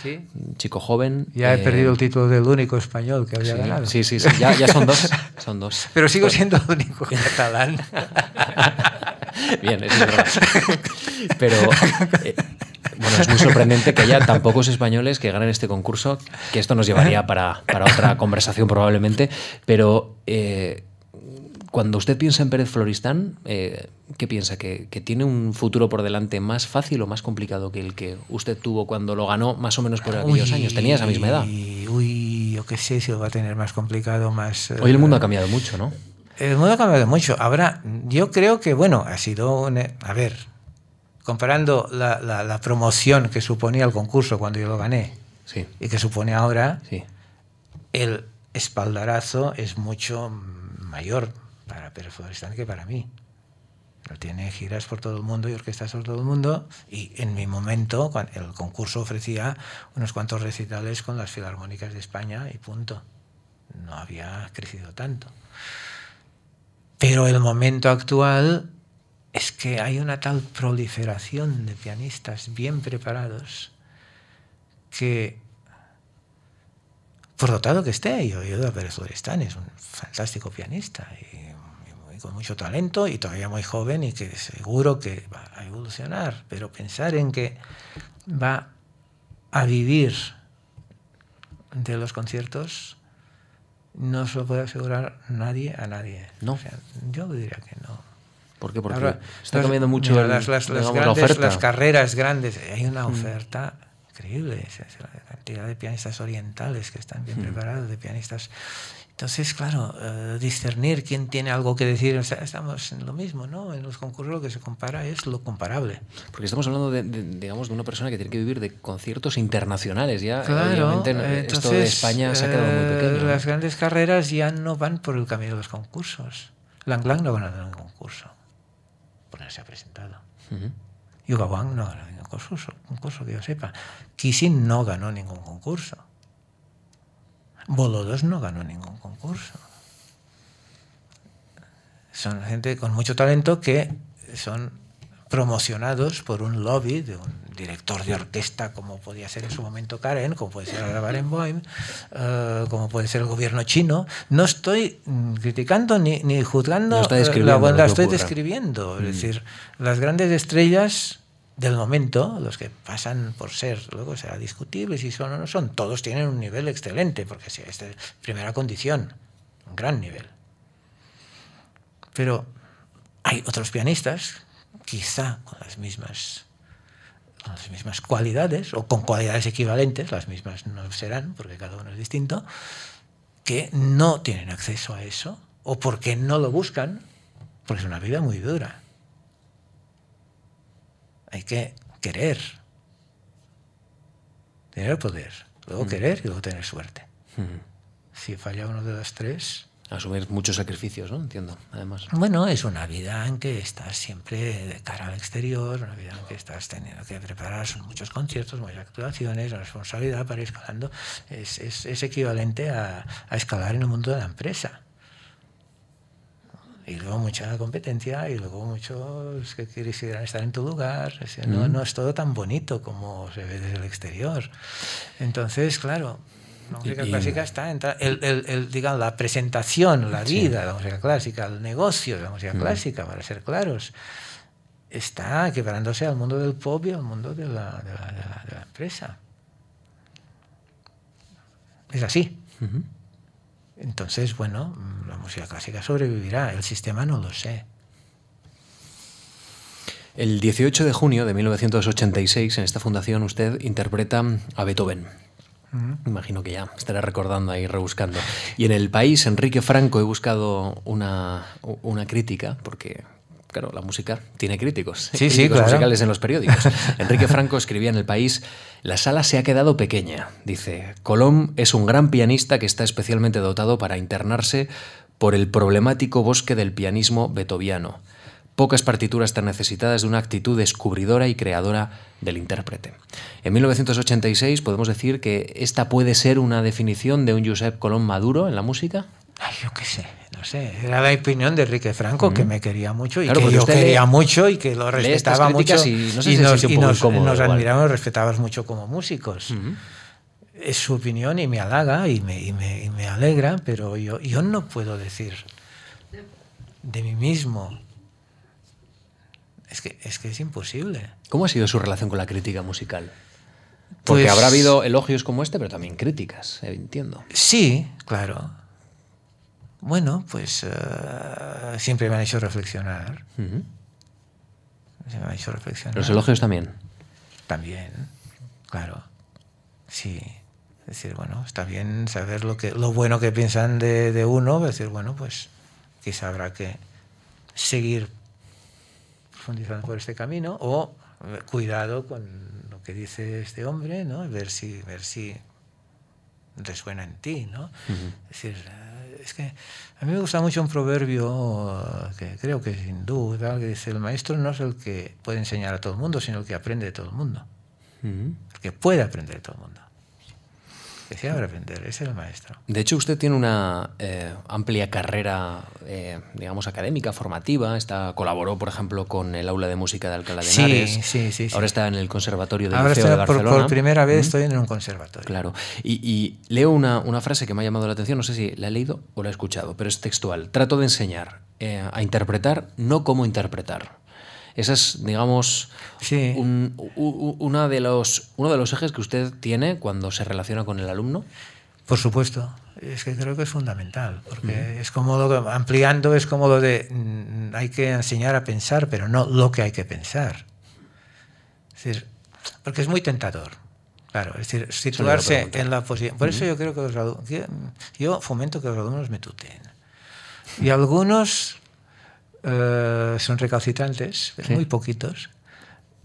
chico joven. Ya he perdido el título del único español que había ganado. Sí, sí, sí, ya, ya son dos. Son dos. Pero sigo siendo el único catalán. Bien, eso es verdad. Pero eh, bueno, es muy sorprendente que haya tan pocos españoles que ganen este concurso, que esto nos llevaría para, para otra conversación probablemente, pero eh, cuando usted piensa en Pérez Floristán, eh, ¿qué piensa? ¿Que, tiene un futuro por delante más fácil o más complicado que el que usted tuvo cuando lo ganó más o menos por aquellos años? Tenía esa misma edad. Uy, yo qué sé si lo va a tener más complicado, más... Hoy el mundo ha cambiado mucho, ¿no? El mundo ha cambiado mucho. Ahora, yo creo que, bueno, ha sido... a ver, comparando la, promoción que suponía el concurso cuando yo lo gané sí. y que supone ahora, sí. el espaldarazo es mucho mayor para Pérez Floristán que para mí. tiene giras por todo el mundo y orquestas por todo el mundo. Y en mi momento, el concurso ofrecía unos cuantos recitales con las filarmónicas de España y punto. No había crecido tanto. Pero el momento actual es que hay una tal proliferación de pianistas bien preparados que, por dotado que esté, yo he a Pérez Floristán, es un fantástico pianista y con mucho talento y todavía muy joven y que seguro que va a evolucionar, pero pensar en que va a vivir de los conciertos no se lo puede asegurar nadie a nadie. No. yo diría que no. ¿Por qué? Porque está cambiando mucho las, las, grandes, las carreras grandes. Hay una mm. oferta increíble. la cantidad de pianistas orientales que están bien mm. preparados, de pianistas entonces, claro, eh, discernir quién tiene algo que decir, estamos en lo mismo, ¿no? En los concursos lo que se compara es lo comparable. Porque estamos hablando de, digamos, de una persona que tiene que vivir de conciertos internacionales, ya. Claro, obviamente, esto de España se ha quedado muy pequeño. Eh, las grandes carreras ya no van por el camino de los concursos. Lang Lang no ganado ningún concurso, porque no se ha presentado. Uh Yuga Wang no ganado ningún concurso, concurso que yo sepa. Kissing no ganó ningún concurso. Bolodos no ganó ningún concurso. Son gente con mucho talento que son promocionados por un lobby de un director de orquesta como podía ser en su momento Karen, como puede ser ahora Barenboim, uh, como puede ser el gobierno chino. No estoy mm, criticando ni, ni juzgando, eh, la, la estoy describiendo. Es mm. decir, las grandes estrellas del momento, los que pasan por ser, luego será discutible si son o no son, todos tienen un nivel excelente, porque si es primera condición, un gran nivel. Pero hay otros pianistas, quizá con las mismas con las mismas cualidades o con cualidades equivalentes, las mismas no serán porque cada uno es distinto, que no tienen acceso a eso o porque no lo buscan, porque es una vida muy dura hay que querer. Tener poder, luego mm. querer y luego tener suerte. Mm. Si falla uno de los tres... Asumir muchos sacrificios, ¿no? Entiendo, además. Bueno, es una vida en que estás siempre de cara al exterior, una vida en que estás teniendo que preparar son muchos conciertos, muchas actuaciones, la responsabilidad para ir escalando es, es, es equivalente a, a escalar en el mundo de la empresa y luego mucha competencia y luego muchos que quisieran estar en tu lugar. no, no, es todo tan bonito como se ve desde el exterior. Entonces, claro, la música clásica está en el, el, el, digamos, la presentación, la vida de la música clásica, el negocio de la música clásica, para ser claros, está equiparándose al mundo del pop y al mundo de la, de la, de la, empresa. Es así. Entonces, bueno, la música clásica sobrevivirá, el sistema no lo sé. El 18 de junio de 1986, en esta fundación, usted interpreta a Beethoven. Imagino que ya estará recordando ahí, rebuscando. Y en el país, Enrique Franco, he buscado una, una crítica, porque claro, la música tiene críticos, sí, críticos musicales en los periódicos. Enrique Franco escribía en El País, la sala se ha quedado pequeña, dice, Colón es un gran pianista que está especialmente dotado para internarse por el problemático bosque del pianismo beethoviano. Pocas partituras tan necesitadas de una actitud descubridora y creadora del intérprete. En 1986 podemos decir que esta puede ser una definición de un Josep Colón maduro en la música. Ay, yo qué sé, no sé. Era la opinión de Enrique Franco, que me quería mucho y que yo quería mucho y que lo respetaba mucho. Y, no sé y nos, y nos, nos admiramos y respetamos mucho como músicos. Es su opinión y me halaga y me, y me, y me alegra, pero yo, yo no puedo decir de mí mismo. Es que, es que es imposible. ¿Cómo ha sido su relación con la crítica musical? Porque pues, habrá habido elogios como este, pero también críticas, entiendo. Sí, claro. Bueno, pues uh, siempre me han hecho reflexionar. Uh -huh. Se me han hecho reflexionar. ¿Los elogios también? También, claro. Sí. Es decir, bueno, está bien saber lo, que, lo bueno que piensan de, de uno, es decir, bueno, pues quizá habrá que seguir profundizando por este camino o cuidado con lo que dice este hombre, ¿no? Ver si, ver si resuena en ti, ¿no? Uh -huh. Es decir, es que a mí me gusta mucho un proverbio que creo que es hindú, que dice, el maestro no es el que puede enseñar a todo el mundo, sino el que aprende de todo el mundo. Uh -huh. El que puede aprender de todo el mundo. Abre aprender, ese es el maestro. De hecho, usted tiene una eh, amplia carrera, eh, digamos, académica, formativa. Está, colaboró, por ejemplo, con el Aula de Música de Alcalá de Henares. Sí, sí, sí, sí. Ahora está en el Conservatorio del Ahora Liceo de Barcelona. Por, por primera vez ¿Mm? estoy en un conservatorio. Claro. Y, y leo una, una, frase que me ha llamado la atención, no sé si la he leído o la he escuchado, pero es textual. Trato de enseñar eh, a interpretar, no cómo interpretar. Esa es, digamos, sí. un, un, una de los, uno de los ejes que usted tiene cuando se relaciona con el alumno. Por supuesto, es que creo que es fundamental, porque es como lo ampliando, es como lo de mm, hay que enseñar a pensar, pero no lo que hay que pensar. Es decir, porque es muy tentador. Claro, es decir, situarse en la posición. Por eso yo creo que los alumnos, yo fomento que los alumnos me tuteen. Y algunos eh, son recalcitrantes, sí. muy poquitos.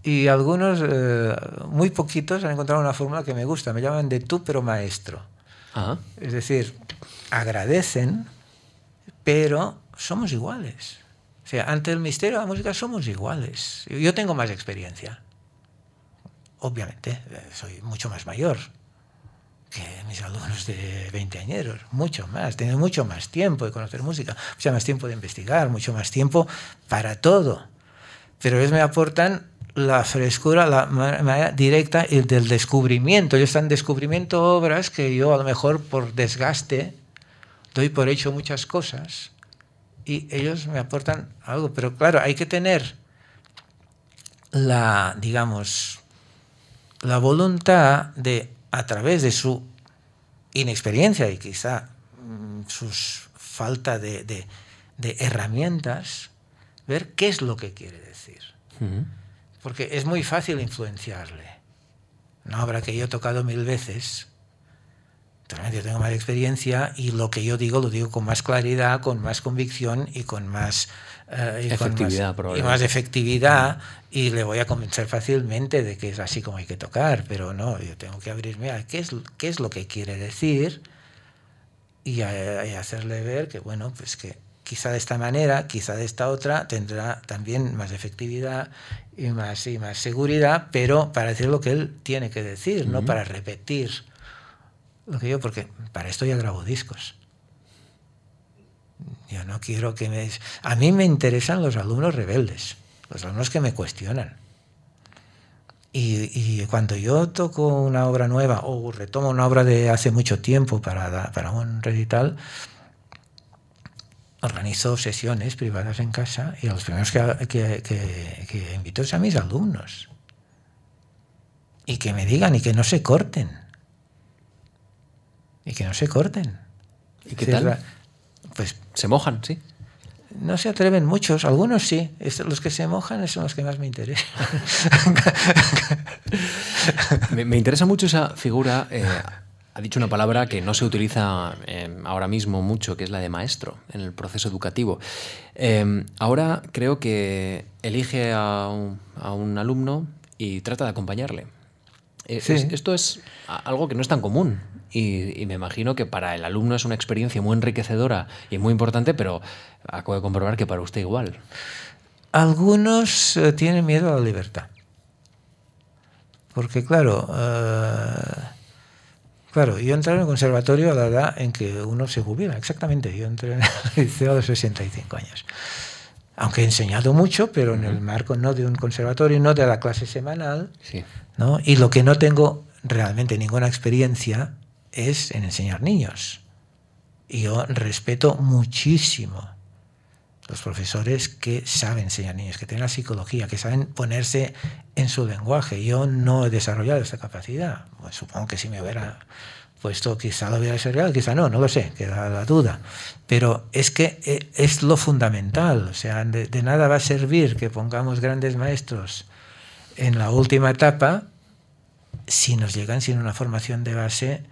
Y algunos, eh, muy poquitos, han encontrado una fórmula que me gusta. Me llaman de tú, pero maestro. Ajá. Es decir, agradecen, pero somos iguales. O sea, ante el misterio de la música somos iguales. Yo tengo más experiencia. Obviamente, eh, soy mucho más mayor que mis alumnos de 20 añeros, mucho más, tienen mucho más tiempo de conocer música, mucho más tiempo de investigar, mucho más tiempo para todo. Pero ellos me aportan la frescura, la manera directa del descubrimiento. Ellos están descubrimiento obras que yo a lo mejor por desgaste doy por hecho muchas cosas y ellos me aportan algo. Pero claro, hay que tener la, digamos, la voluntad de a través de su inexperiencia y quizá mm, su falta de, de, de, herramientas, ver qué es lo que quiere decir. Uh -huh. Porque es muy fácil influenciarle. Una obra que yo he tocado mil veces, yo tengo más experiencia y lo que yo digo lo digo con más claridad, con más convicción y con más eh, y efectividad, con más, y más efectividad y le voy a convencer fácilmente de que es así como hay que tocar, pero no, yo tengo que abrirme a qué es, qué es lo que quiere decir y, a, y hacerle ver que, bueno, pues que quizá de esta manera, quizá de esta otra, tendrá también más efectividad y más, y más seguridad, pero para decir lo que él tiene que decir, uh -huh. no para repetir lo que yo, porque para esto ya grabo discos. Yo no quiero que me... A mí me interesan los alumnos rebeldes, los alumnos que me cuestionan. Y, y, cuando yo toco una obra nueva o retomo una obra de hace mucho tiempo para, para un recital, organizo sesiones privadas en casa y a los primeros que, que, que, que invito es a mis alumnos. Y que me digan y que no se corten. Y que no se corten. ¿Y qué tal? Pues se mojan, sí. No se atreven muchos, algunos sí. Los que se mojan son los que más me interesan. me, me, interesa mucho esa figura. Eh, ha dicho una palabra que no se utiliza eh, ahora mismo mucho, que es la de maestro en el proceso educativo. Eh, ahora creo que elige a un, a un, alumno y trata de acompañarle. Eh, sí. Es, esto es algo que no es tan común y, y, me imagino que para el alumno es una experiencia muy enriquecedora y muy importante, pero acabo de comprobar que para usted igual. algunos eh, tienen miedo a la libertad. Porque claro, eh, claro, yo entré en el conservatorio a la edad en que uno se jubila, exactamente. Yo entré en el liceo a los 65 años. Aunque he enseñado mucho, pero en el marco no de un conservatorio, no de la clase semanal. Y lo que no tengo realmente ninguna experiencia es en enseñar niños. Y yo respeto muchísimo los profesores que saben enseñar niños, que tienen la psicología, que saben ponerse en su lenguaje. Yo no he desarrollado esta capacidad. Pues supongo que si me hubiera puesto, quizá lo hubiera desarrollado, quizá no, no lo sé, queda la duda. Pero es que eh, es lo fundamental. O sea, de nada va a servir que pongamos grandes maestros en la última etapa si nos llegan sin una formación de base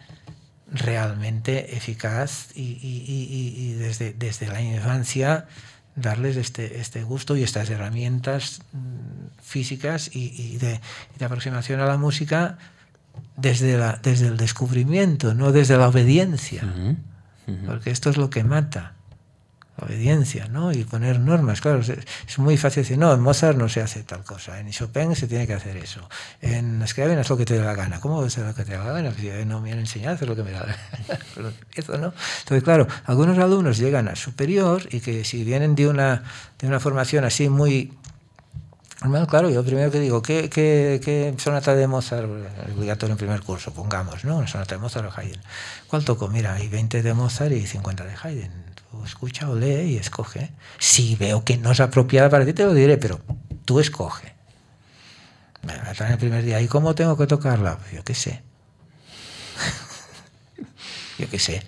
realmente eficaz y, desde, desde la infancia darles este, este gusto y estas herramientas mm, físicas y, de, aproximación a la música desde, la, desde el descubrimiento, no desde la obediencia, porque esto es lo que mata obediencia, ¿no? Y poner normas, claro, es, muy fácil decir, no, en Mozart no se hace tal cosa, en Chopin se tiene que hacer eso, en Scriabin es lo que te da la gana, ¿cómo ser lo que te da la gana? Pues no me han enseñado a hacer lo que me da la gana, eso, ¿no? Entonces, claro, algunos alumnos llegan a superior y que si vienen de una, de una formación así muy... Bueno, claro, yo primero que digo, ¿qué, qué, qué sonata de Mozart, obligatorio en primer curso, pongamos, ¿no? Una sonata de Mozart o Haydn. ¿Cuál toco? Mira, hay 20 de Mozart y 50 de Haydn escucha o lee y escoge. Si veo que no es apropiada para ti, te lo diré, pero tú escoge. Me va a traer el primer día. ¿Y cómo tengo que tocarla? Yo qué sé. yo qué sé.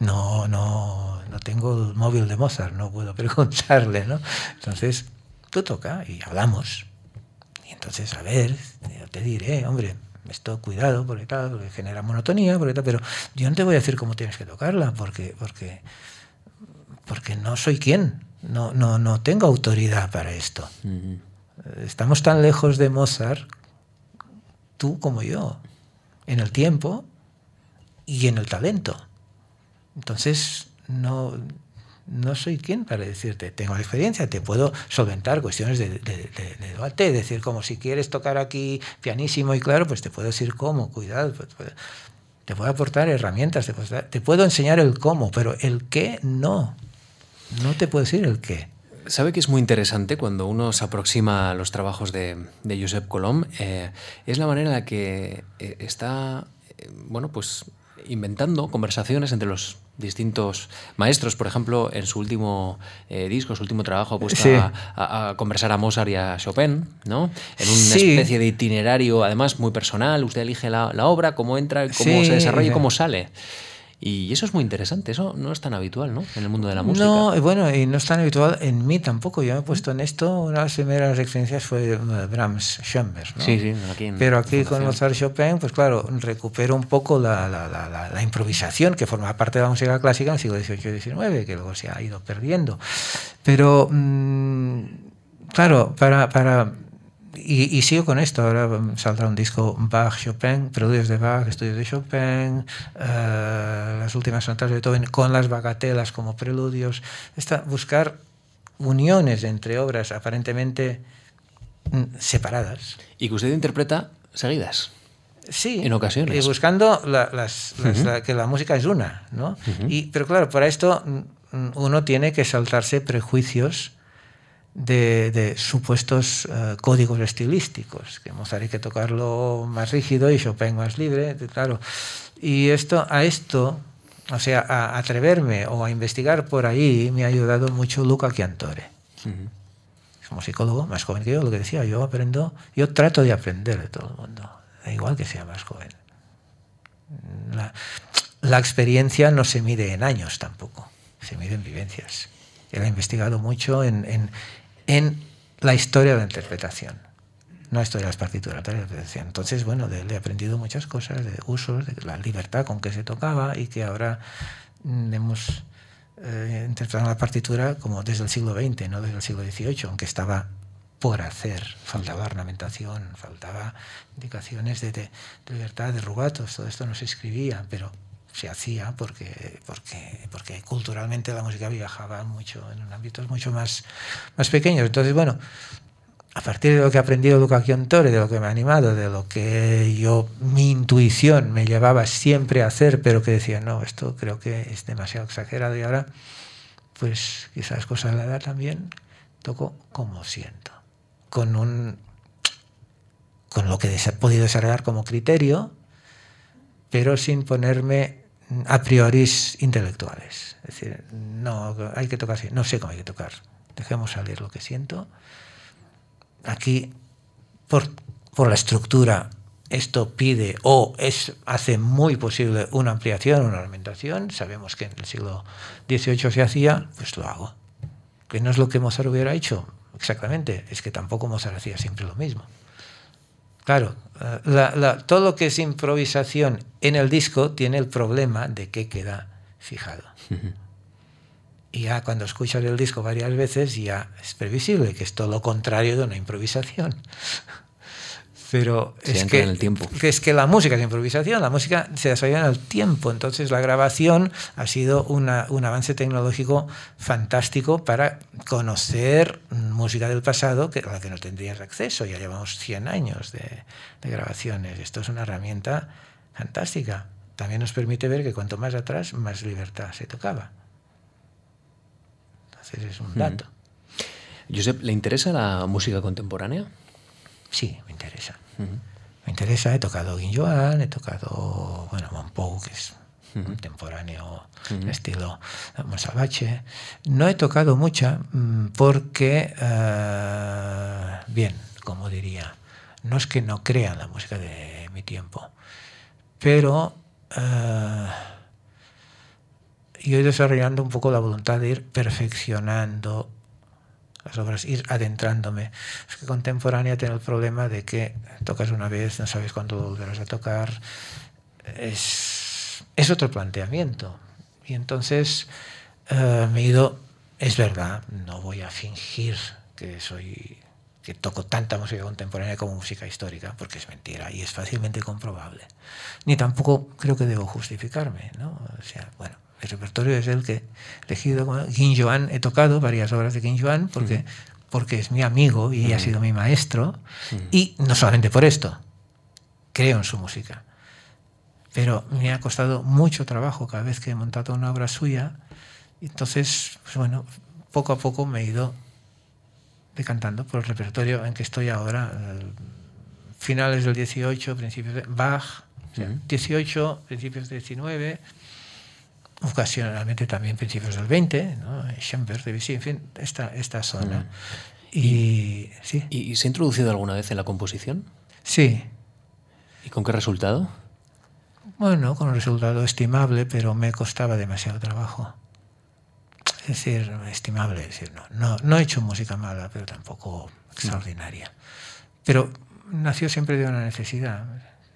No, no, no tengo el móvil de Mozart, no puedo preguntarle, ¿no? Entonces, tú toca y hablamos. Y entonces, a ver, yo te diré, hombre, esto cuidado, porque tal, porque genera monotonía, porque tal, pero yo no te voy a decir cómo tienes que tocarla, porque, porque porque no soy quien, no, no, no tengo autoridad para esto. Estamos tan lejos de Mozart, tú como yo, en el tiempo y en el talento. Entonces, no, no soy quien para decirte, tengo la experiencia, te puedo solventar cuestiones de, debate, decir como si quieres tocar aquí pianísimo y claro, pues te puedo decir cómo, cuidado, pues, pues, te puedo aportar herramientas, te te puedo enseñar el cómo, pero el qué no. No te puedo decir el qué. Sabe que es muy interesante cuando uno se aproxima a los trabajos de, Josep Colom, eh, es la manera en la que eh, está, eh, bueno, pues inventando conversaciones entre los distintos maestros. Por ejemplo, en su último disco, su último trabajo, ha puesto a, conversar a Mozart y a Chopin, ¿no? En una especie de itinerario, además muy personal. Usted elige la, obra, cómo entra, cómo se desarrolla y cómo sale. Y eso es muy interesante, eso no es tan habitual, ¿no? En el mundo de la música. No, bueno, y no es tan habitual en mí tampoco. Yo me he puesto en esto, una de las primeras experiencias fue Brahms, Schoenberg, ¿no? Sí, sí, aquí Pero aquí con Mozart Chopin, pues claro, recupero un poco la, la, la, la, improvisación que forma parte de la música clásica en el siglo XVIII y XIX, que luego se ha ido perdiendo. Pero, mmm, claro, para, para y, sigo con esto, ahora saldrá un disco Bach, Chopin, preludios de Bach, estudios de Chopin, eh, las últimas sonatas de Beethoven con las bagatelas como preludios, Está, buscar uniones entre obras aparentemente mm, separadas. Y que usted interpreta seguidas. Sí, en ocasiones. Y buscando las, que la música es una, ¿no? y, pero claro, para esto mm, uno tiene que saltarse prejuicios de, supuestos eh, códigos estilísticos, que Mozart hay que tocarlo más rígido y Chopin más libre, claro. Y esto, a esto, o sea, a atreverme o a investigar por ahí, me ha ayudado mucho Luca Chiantore. Como psicólogo, más joven que yo, lo que decía, yo aprendo, yo trato de aprender de todo el mundo, da igual que sea más joven. La, la experiencia no se mide en años tampoco, se mide en vivencias. Él ha investigado mucho en, en, en la historia de la interpretación. No historia de las partituras, la interpretación. Entonces, bueno, de he aprendido muchas cosas, de usos, de la libertad con que se tocaba y que ahora mm, hemos eh, interpretado la partitura como desde el siglo XX, no desde el siglo XVIII, aunque estaba por hacer. Faltaba ornamentación, faltaba indicaciones de, de, libertad, de rubatos, todo esto no se escribía, pero se hacía porque, porque, porque culturalmente la música viajaba mucho en ámbitos mucho más, más pequeños. Entonces, bueno, a partir de lo que he aprendido de Educación Tore, de lo que me ha animado, de lo que yo, mi intuición me llevaba siempre a hacer, pero que decía, no, esto creo que es demasiado exagerado y ahora, pues quizás cosas de la edad también, toco como siento, con un con lo que he podido desarrollar como criterio, pero sin ponerme a priori intelectuales. Es decir, no, hay que tocar no sé cómo hay que tocar. Dejemos salir lo que siento. Aquí, por, por la estructura, esto pide o es, hace muy posible una ampliación, una aumentación. Sabemos que en el siglo XVIII se hacía, pues lo hago. Que no es lo que Mozart hubiera hecho, exactamente, es que tampoco Mozart hacía siempre lo mismo. Claro, eh, todo lo que es improvisación en el disco tiene el problema de que queda fijado. Y ya cuando escuchas el disco varias veces ya es previsible que es todo lo contrario de una improvisación. Pero es que, el tiempo. es que la música es improvisación, la música se desarrolla en el tiempo. Entonces la grabación ha sido un avance tecnológico fantástico para conocer música del pasado que, a la que no tendrías acceso. Ya llevamos 100 años de, de grabaciones. Esto es una herramienta fantástica. También nos permite ver que cuanto más atrás, más libertad se tocaba. Entonces es un dato. Josep, ¿le interesa la música contemporánea? Sí, me interesa. Me interesa, he tocado Joan, he tocado, bueno, Monpou, que es contemporáneo, estilo Monsalvache. No he tocado mucha mm, porque, eh, bien, como diría, no es que no crea la música de mi tiempo, pero uh, yo he desarrollando un poco la voluntad de ir perfeccionando las obras, ir adentrándome. Es que contemporánea tiene el problema de que tocas una vez, no sabes cuándo volverás a tocar. Es, es otro planteamiento. Y entonces uh, me he ido, es verdad, no voy a fingir que soy que toco tanta música contemporánea como música histórica, porque es mentira y es fácilmente comprobable. Ni tampoco creo que debo justificarme, ¿no? O sea, bueno, el repertorio es el que he elegido. King Joan, he tocado varias obras de King Joan porque, porque es mi amigo y ha sido mi maestro. Y no solamente por esto, creo en su música. Pero me ha costado mucho trabajo cada vez que he montado una obra suya. Entonces, pues bueno, poco a poco me he ido decantando por el repertorio en que estoy ahora. Finales del 18, principios de Bach, 18, principios del 19 ocasionalmente también principios del 20, ¿no? Schoenberg, Debussy, en fin, esta, esta zona. Mm. Y, ¿sí? ¿Y se ha introducido alguna vez en la composición? Sí. ¿Y con qué resultado? Bueno, con un resultado estimable, pero me costaba demasiado trabajo. Es decir, estimable, es decir, no, no, no he hecho música mala, pero tampoco extraordinaria. Pero nació siempre de una necesidad.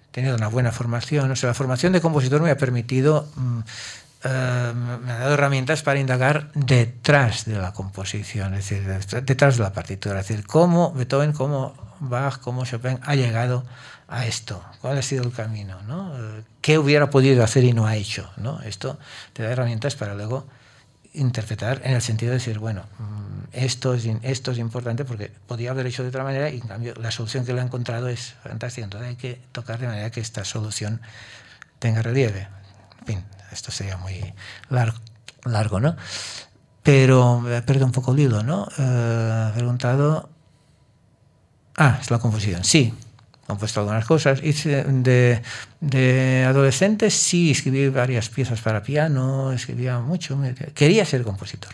He tenido una buena formación, o sea, la formación de compositor me ha permitido mm, eh, me ha dado herramientas para indagar detrás de la composición, es decir, detrás de la partitura, es decir, cómo Beethoven, cómo Bach, cómo Chopin ha llegado a esto, cuál ha sido el camino, ¿no? Eh, qué hubiera podido hacer y no ha hecho, ¿no? Esto te da herramientas para luego interpretar en el sentido de decir, bueno, mm, esto es, esto es importante porque podía haber hecho de otra manera y en cambio la solución que le ha encontrado es fantástica. Entonces hay que tocar de manera que esta solución tenga relieve. En fin, esto sería muy largo, largo ¿no? Pero me perdido un poco el hilo, ¿no? Eh, preguntado. Ah, es la composición. Sí, he compuesto algunas cosas. Hice de, de adolescente sí escribí varias piezas para piano, escribía mucho. Quería ser compositor.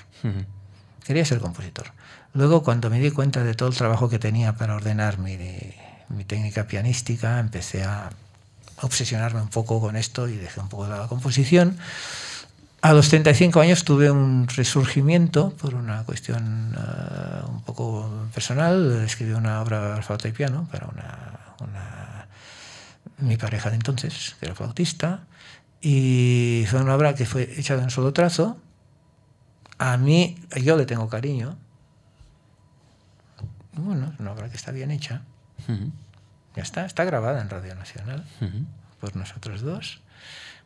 Quería ser compositor. Luego, cuando me di cuenta de todo el trabajo que tenía para ordenar mi, mi técnica pianística, empecé a obsesionarme un poco con esto y dejé un poco de la composición. A los 35 años tuve un resurgimiento por una cuestión uh, un poco personal. Escribí una obra para flauta y piano para una, mi pareja de entonces, que era flautista, y fue una obra que fue hecha de un solo trazo. A mí, yo le tengo cariño. Bueno, es una obra que está bien hecha. Uh. Ya está, está grabada en Radio Nacional por nosotros dos.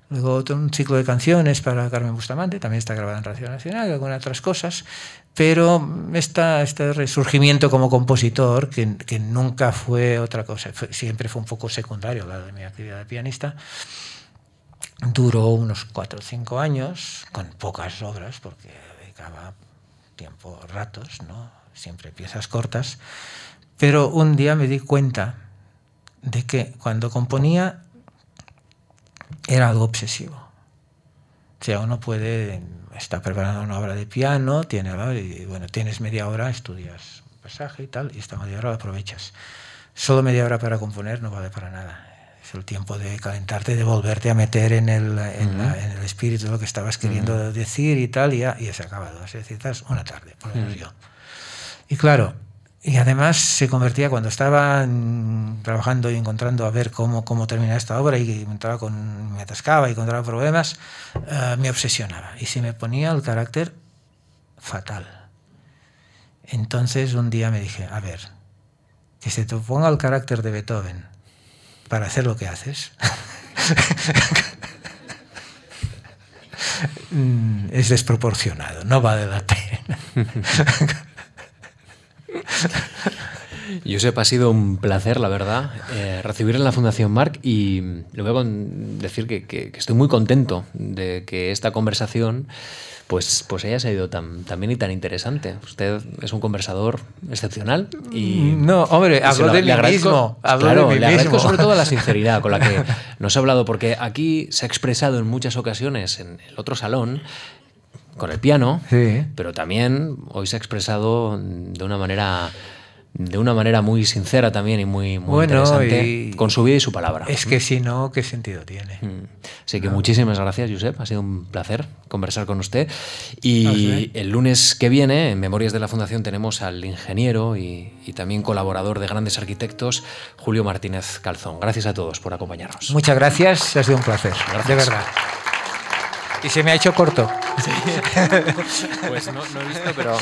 Luego otro, un ciclo de canciones para Carmen Bustamante, también está grabada en Radio Nacional, y algunas otras cosas. Pero esta, este resurgimiento como compositor, que, que nunca fue otra cosa, fue, siempre fue un poco secundario al lado de mi actividad de pianista, duró unos cuatro o cinco años, con pocas obras, porque dedicaba tiempo, ratos, ¿no? siempre piezas cortas. Pero un día me di cuenta de que cuando componía era algo obsesivo. O sea, uno puede, está preparando una obra de piano, tiene, y, bueno, tienes media hora, estudias un pasaje y tal, y esta media hora la aprovechas. Solo media hora para componer no vale para nada. Es el tiempo de calentarte, de volverte a meter en el, en, uh -huh. la, en el espíritu de lo que estabas queriendo uh -huh. decir y tal, y ya, y ya se ha acabado. Es decir, una tarde, por lo menos uh -huh. yo. Y claro, y además se convertía cuando estaba trabajando y encontrando a ver cómo, cómo terminar esta obra y entraba me atascaba y encontraba problemas, uh, me obsesionaba y se me ponía el carácter fatal. Entonces un día me dije, a ver, que se te ponga el carácter de Beethoven para hacer lo que haces. es desproporcionado, no vale la pena. Josep, ha sido un placer, la verdad, eh, recibir en la Fundación Marc y le voy a decir que, que, que, estoy muy contento de que esta conversación pues, pues haya sido tan, tan bien y tan interesante. Usted es un conversador excepcional y... No, hombre, hablo de mí mismo. Claro, de mí le agradezco sobre todo la sinceridad con la que nos ha hablado, porque aquí se ha expresado en muchas ocasiones en el otro salón con el piano, sí. pero también hoy se ha expresado de una manera de una manera muy sincera también y muy, muy bueno, interesante y con su vida y su palabra. Es que si no, ¿qué sentido tiene? Mm. Así que no. muchísimas gracias, Josep. Ha sido un placer conversar con usted. Y no sé. el lunes que viene, en Memorias de la Fundación, tenemos al ingeniero y, y, también colaborador de grandes arquitectos, Julio Martínez Calzón. Gracias a todos por acompañarnos. Muchas gracias, ha sido un placer. Gracias. De verdad. Y se me ha hecho corto. Sí. pues no, no he visto, pero...